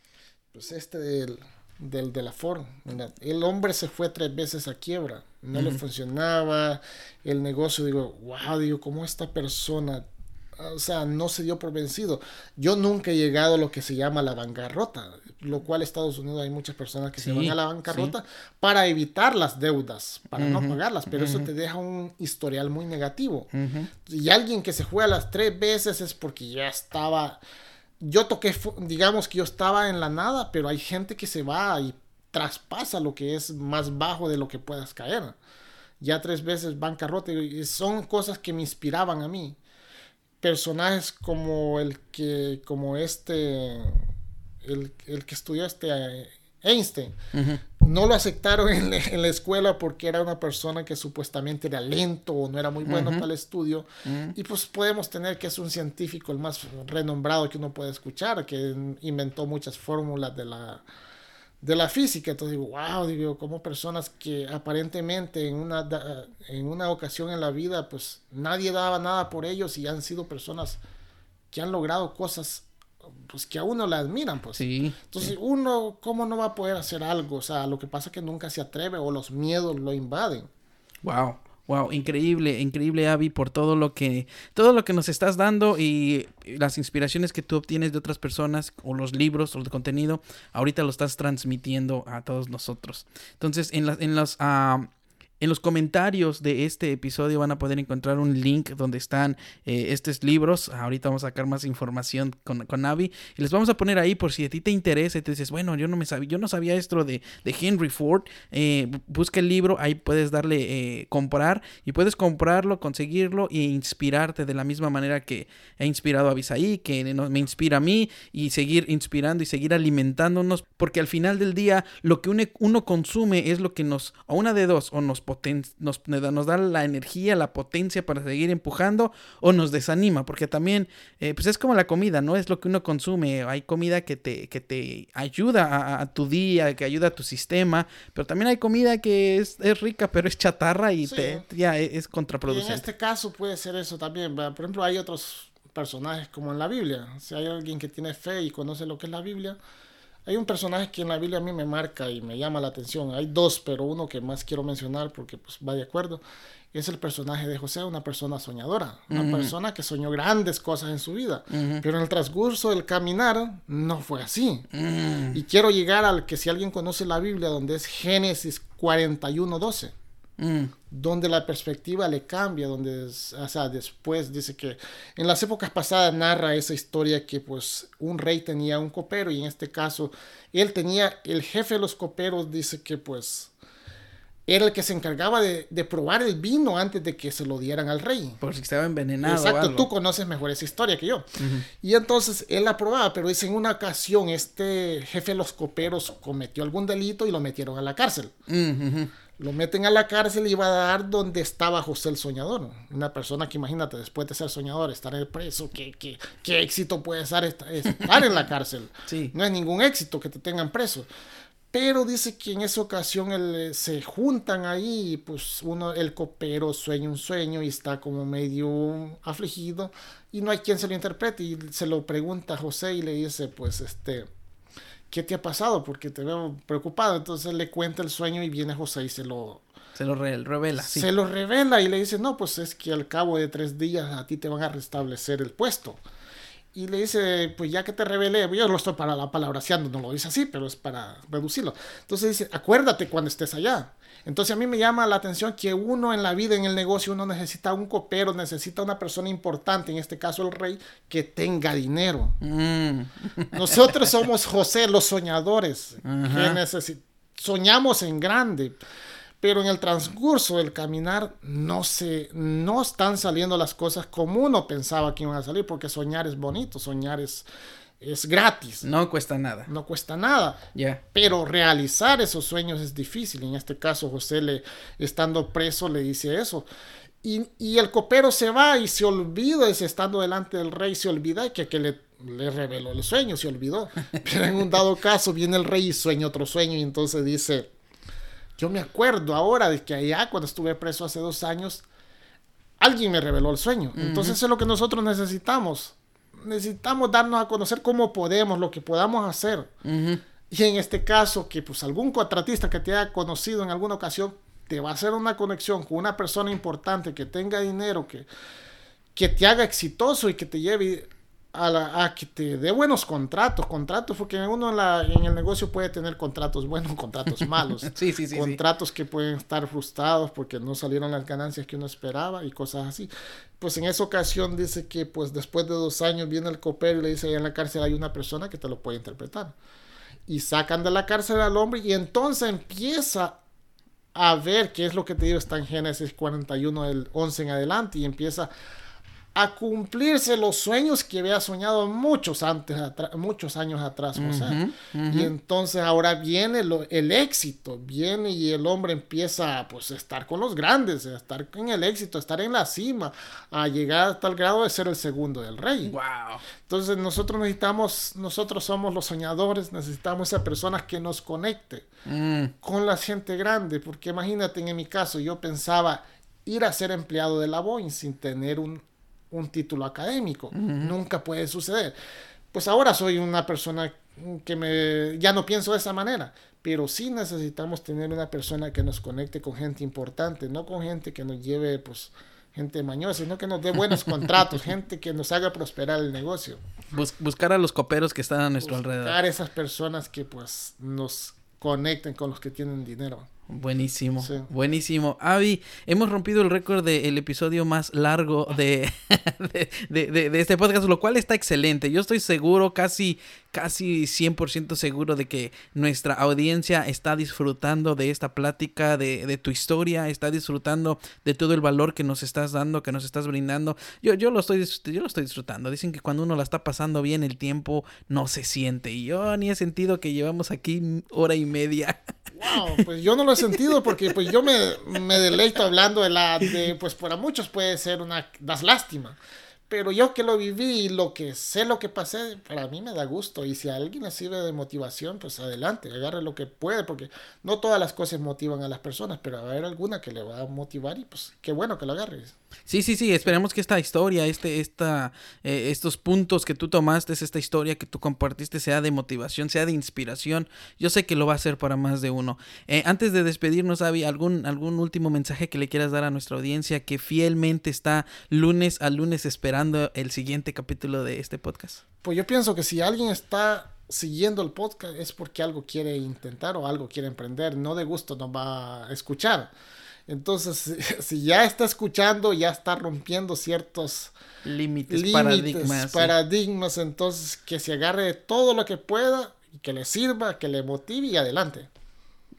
Pues este del, del de la Ford, mira, el hombre se fue tres veces a quiebra, no le funcionaba el negocio, digo, wow, digo, ¿cómo esta persona, o sea, no se dio por vencido? Yo nunca he llegado a lo que se llama la bancarrota, lo cual en Estados Unidos hay muchas personas que se van a la bancarrota para evitar las deudas, para no pagarlas, pero eso te deja un historial muy negativo. Y alguien que se fue a las tres veces es porque ya estaba. Yo toqué, digamos que yo estaba en la nada, pero hay gente que se va y traspasa lo que es más bajo de lo que puedas caer. Ya tres veces bancarrota y son cosas que me inspiraban a mí. Personajes como el que, como este, el, el que estudió este eh, Einstein no lo aceptaron en, la- en la escuela porque era una persona que supuestamente era lento o no era muy bueno Ujú. para el estudio. Ujú. Y pues podemos tener que es un científico el más renombrado que uno puede escuchar, que inventó muchas fórmulas de la, de la física. Entonces digo, wow, digo, como personas que aparentemente en una, en una ocasión en la vida, pues nadie daba nada por ellos y han sido personas que han logrado cosas pues que a uno le admiran, pues. Sí. Entonces, uno, ¿cómo no va a poder hacer algo? O sea, lo que pasa es que nunca se atreve o los miedos lo invaden. Wow, wow, increíble, increíble Avi por todo lo que todo lo que nos estás dando y las inspiraciones que tú obtienes de otras personas o los libros o el contenido, ahorita lo estás transmitiendo a todos nosotros. Entonces, en las en las ah, En los comentarios de este episodio van a poder encontrar un link donde están eh, estos libros. Ahorita vamos a sacar más información con, con y les vamos a poner ahí por si a ti te interesa y te dices, bueno, yo no me sabía, yo no sabía esto de, de Henry Ford. Eh, busca el libro, ahí puedes darle eh, comprar y puedes comprarlo, conseguirlo e inspirarte de la misma manera que ha inspirado a Bisaí, que me inspira a mí y seguir inspirando y seguir alimentándonos, porque al final del día lo que uno, uno consume es lo que nos, o una de dos, o nos nos, nos, da la energía, la potencia para seguir empujando o nos desanima, porque también eh, pues es como la comida, no es lo que uno consume, hay comida que te, que te ayuda a, tu día, que ayuda a tu sistema, pero también hay comida que es, rica, pero es chatarra y te, ya e, es, contraproducente. en este caso puede ser eso también, por ejemplo hay otros personajes como en la Biblia, si hay alguien que tiene fe y conoce lo que es la Biblia, hay un personaje que en la Biblia a mí me marca y me llama la atención. Hay dos, pero uno que más quiero mencionar porque pues, va de acuerdo. Es el personaje de José, una persona soñadora, una persona que soñó grandes cosas en su vida. Pero en el transcurso del caminar no fue así. Y quiero llegar al que si alguien conoce la Biblia, donde es Génesis 41, 12. Mm. donde la perspectiva le cambia, donde, o sea, después dice que en las épocas pasadas narra esa historia que pues un rey tenía un copero y en este caso él tenía, el jefe de los coperos dice que pues era el que se encargaba de, probar el vino antes de que se lo dieran al rey. Por si estaba envenenado. Exacto, tú conoces mejor esa historia que yo. Y entonces él la probaba, pero dice en una ocasión este jefe de los coperos cometió algún delito y lo metieron a la cárcel. Lo meten a la cárcel y va a dar donde estaba José el soñador. Una persona que imagínate, después de ser soñador, estar en el preso, ¿qué, qué, qué éxito puede estar, estar en la cárcel? Sí. No es ningún éxito que te tengan preso. Pero dice que en esa ocasión eh, se juntan ahí y pues uno, el copero sueña un sueño y está como medio afligido y no hay quien se lo interprete y se lo pregunta a José y le dice pues este ¿qué te ha pasado? Porque te veo preocupado. Entonces le cuenta el sueño y viene José y se lo... Se lo revela. Se lo revela y le dice, no, pues es que al cabo de tres días a ti te van a restablecer el puesto. Y le dice, pues ya que te revelé, yo lo estoy para la palabraciando, no lo dice así, pero es para reducirlo. Entonces dice, acuérdate cuando estés allá. Entonces a mí me llama la atención que uno en la vida, en el negocio, uno necesita un copero, necesita una persona importante, en este caso el rey, que tenga dinero. Mm. Nosotros somos José, los soñadores, que soñamos en grande. Pero en el transcurso del caminar no se, no están saliendo las cosas como uno pensaba que iban a salir, porque soñar es bonito, soñar es, es gratis. No cuesta nada. No cuesta nada. Ya. Pero realizar esos sueños es difícil. En este caso, José, le, estando preso, le dice eso. Y, el copero se va y se olvida, es estando delante del rey, se olvida que, que le, le reveló el sueño, se olvidó. Pero en un dado caso viene el rey y sueña otro sueño y entonces dice, yo me acuerdo ahora de que allá, cuando estuve preso hace dos años, alguien me reveló el sueño. Entonces eso es lo que nosotros necesitamos necesitamos darnos a conocer cómo podemos, lo que podamos hacer. Y en este caso, que pues algún contratista que te haya conocido en alguna ocasión te va a hacer una conexión con una persona importante que tenga dinero, que, que te haga exitoso y que te lleve a, que te dé buenos contratos, contratos, porque uno en, la, en el negocio puede tener contratos buenos, contratos malos, sí, sí, sí, contratos que pueden estar frustrados porque no salieron las ganancias que uno esperaba y cosas así. Pues en esa ocasión dice que pues después de dos años viene el copero y le dice, ahí en la cárcel hay una persona que te lo puede interpretar. Y sacan de la cárcel al hombre y entonces empieza a ver qué es lo que te digo, está en Génesis 41, del 11 en adelante, y empieza a cumplirse los sueños que había soñado muchos, antes, muchos años atrás, Y entonces ahora viene el éxito, viene y el hombre empieza pues, a estar con los grandes, a estar en el éxito, a estar en la cima, a llegar hasta el grado de ser el segundo del rey. Wow. Entonces nosotros necesitamos, nosotros somos los soñadores, necesitamos esa persona que nos conecte mm. con la gente grande, porque imagínate en mi caso, yo pensaba ir a ser empleado de la Boeing sin tener un un título académico. Nunca puede suceder. Pues ahora soy una persona que me ya no pienso de esa manera, pero sí necesitamos tener una persona que nos conecte con gente importante, no con gente que nos lleve pues gente mañosa, sino que nos dé buenos contratos, gente que nos haga prosperar el negocio. buscar a los coperos que están a nuestro buscar alrededor. esas personas que pues nos conecten con los que tienen dinero. Buenísimo, buenísimo. Avi, hemos rompido el récord del episodio más largo de, de, de, este podcast, lo cual está excelente. Yo estoy seguro, casi, casi 100% seguro de que nuestra audiencia está disfrutando de esta plática, de, tu historia, está disfrutando de todo el valor que nos estás dando, que nos estás brindando. Yo, yo, lo estoy, yo lo estoy disfrutando. Dicen que cuando uno la está pasando bien, el tiempo no se siente. Y yo ni he sentido que llevamos aquí hora y media. Wow, pues yo no lo he sentido porque pues yo me, me deleito hablando de la de pues para muchos puede ser una das lástima. Pero yo que lo viví y lo que sé lo que pasé, para mí me da gusto. Y si a alguien le sirve de motivación, pues adelante, agarre lo que puede, porque no todas las cosas motivan a las personas, pero va a haber alguna que le va a motivar y pues qué bueno que lo agarres. Sí, sí, sí, esperemos que esta historia, este, esta, eh, estos puntos que tú tomaste, esta historia que tú compartiste sea de motivación, sea de inspiración. Yo sé que lo va a hacer para más de uno. Eh, antes de despedirnos, Avi, ¿algún, ¿algún último mensaje que le quieras dar a nuestra audiencia que fielmente está lunes a lunes esperando el siguiente capítulo de este podcast? Pues yo pienso que si alguien está siguiendo el podcast es porque algo quiere intentar o algo quiere emprender, no de gusto no va a escuchar. Entonces, si ya está escuchando, ya está rompiendo ciertos límites, paradigmas. Paradigmas, entonces que se agarre de todo lo que pueda y que le sirva, que le motive y adelante.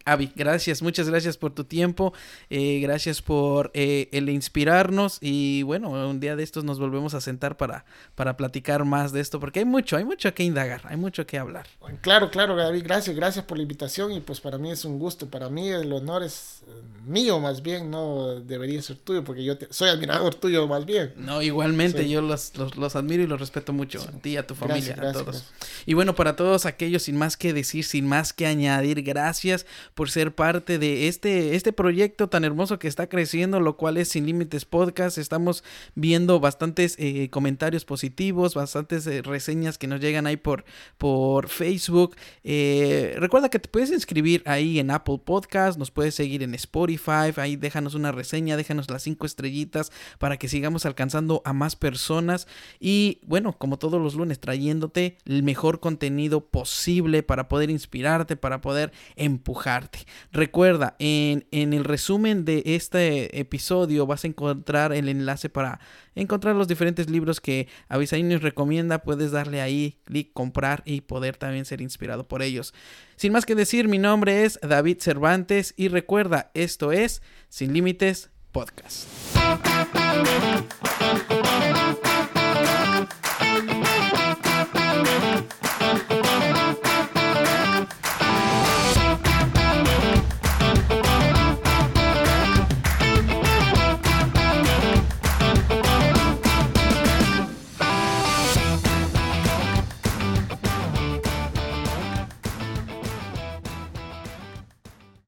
Avi, gracias, muchas gracias por tu tiempo, eh, gracias por eh, el inspirarnos y bueno, un día de estos nos volvemos a sentar para, para platicar más de esto porque hay mucho, hay mucho que indagar, hay mucho que hablar. Claro, claro, David, gracias, gracias por la invitación y pues para mí es un gusto, para mí el honor es eh, mío más bien, no debería ser tuyo porque yo soy admirador tuyo más bien. No, igualmente, yo los, los, admiro y los respeto mucho, a ti, a tu familia, a todos. Y bueno, para todos aquellos sin más que decir, sin más que añadir, gracias por ser parte de este, este proyecto tan hermoso que está creciendo, lo cual es Sin Límites Podcast. Estamos viendo bastantes eh, comentarios positivos, bastantes eh, reseñas que nos llegan ahí por, por Facebook. Eh, recuerda que te puedes inscribir ahí en Apple Podcast, nos puedes seguir en Spotify, ahí déjanos una reseña, déjanos las cinco estrellitas para que sigamos alcanzando a más personas. Y bueno, como todos los lunes, trayéndote el mejor contenido posible para poder inspirarte, para poder empujarte. Recuerda, en, el resumen de este episodio vas a encontrar el enlace para encontrar los diferentes libros que Avisaín nos recomienda. Puedes darle ahí, clic, comprar y poder también ser inspirado por ellos. Sin más que decir, mi nombre es David Cervantes y recuerda, esto es Sin Límites Podcast.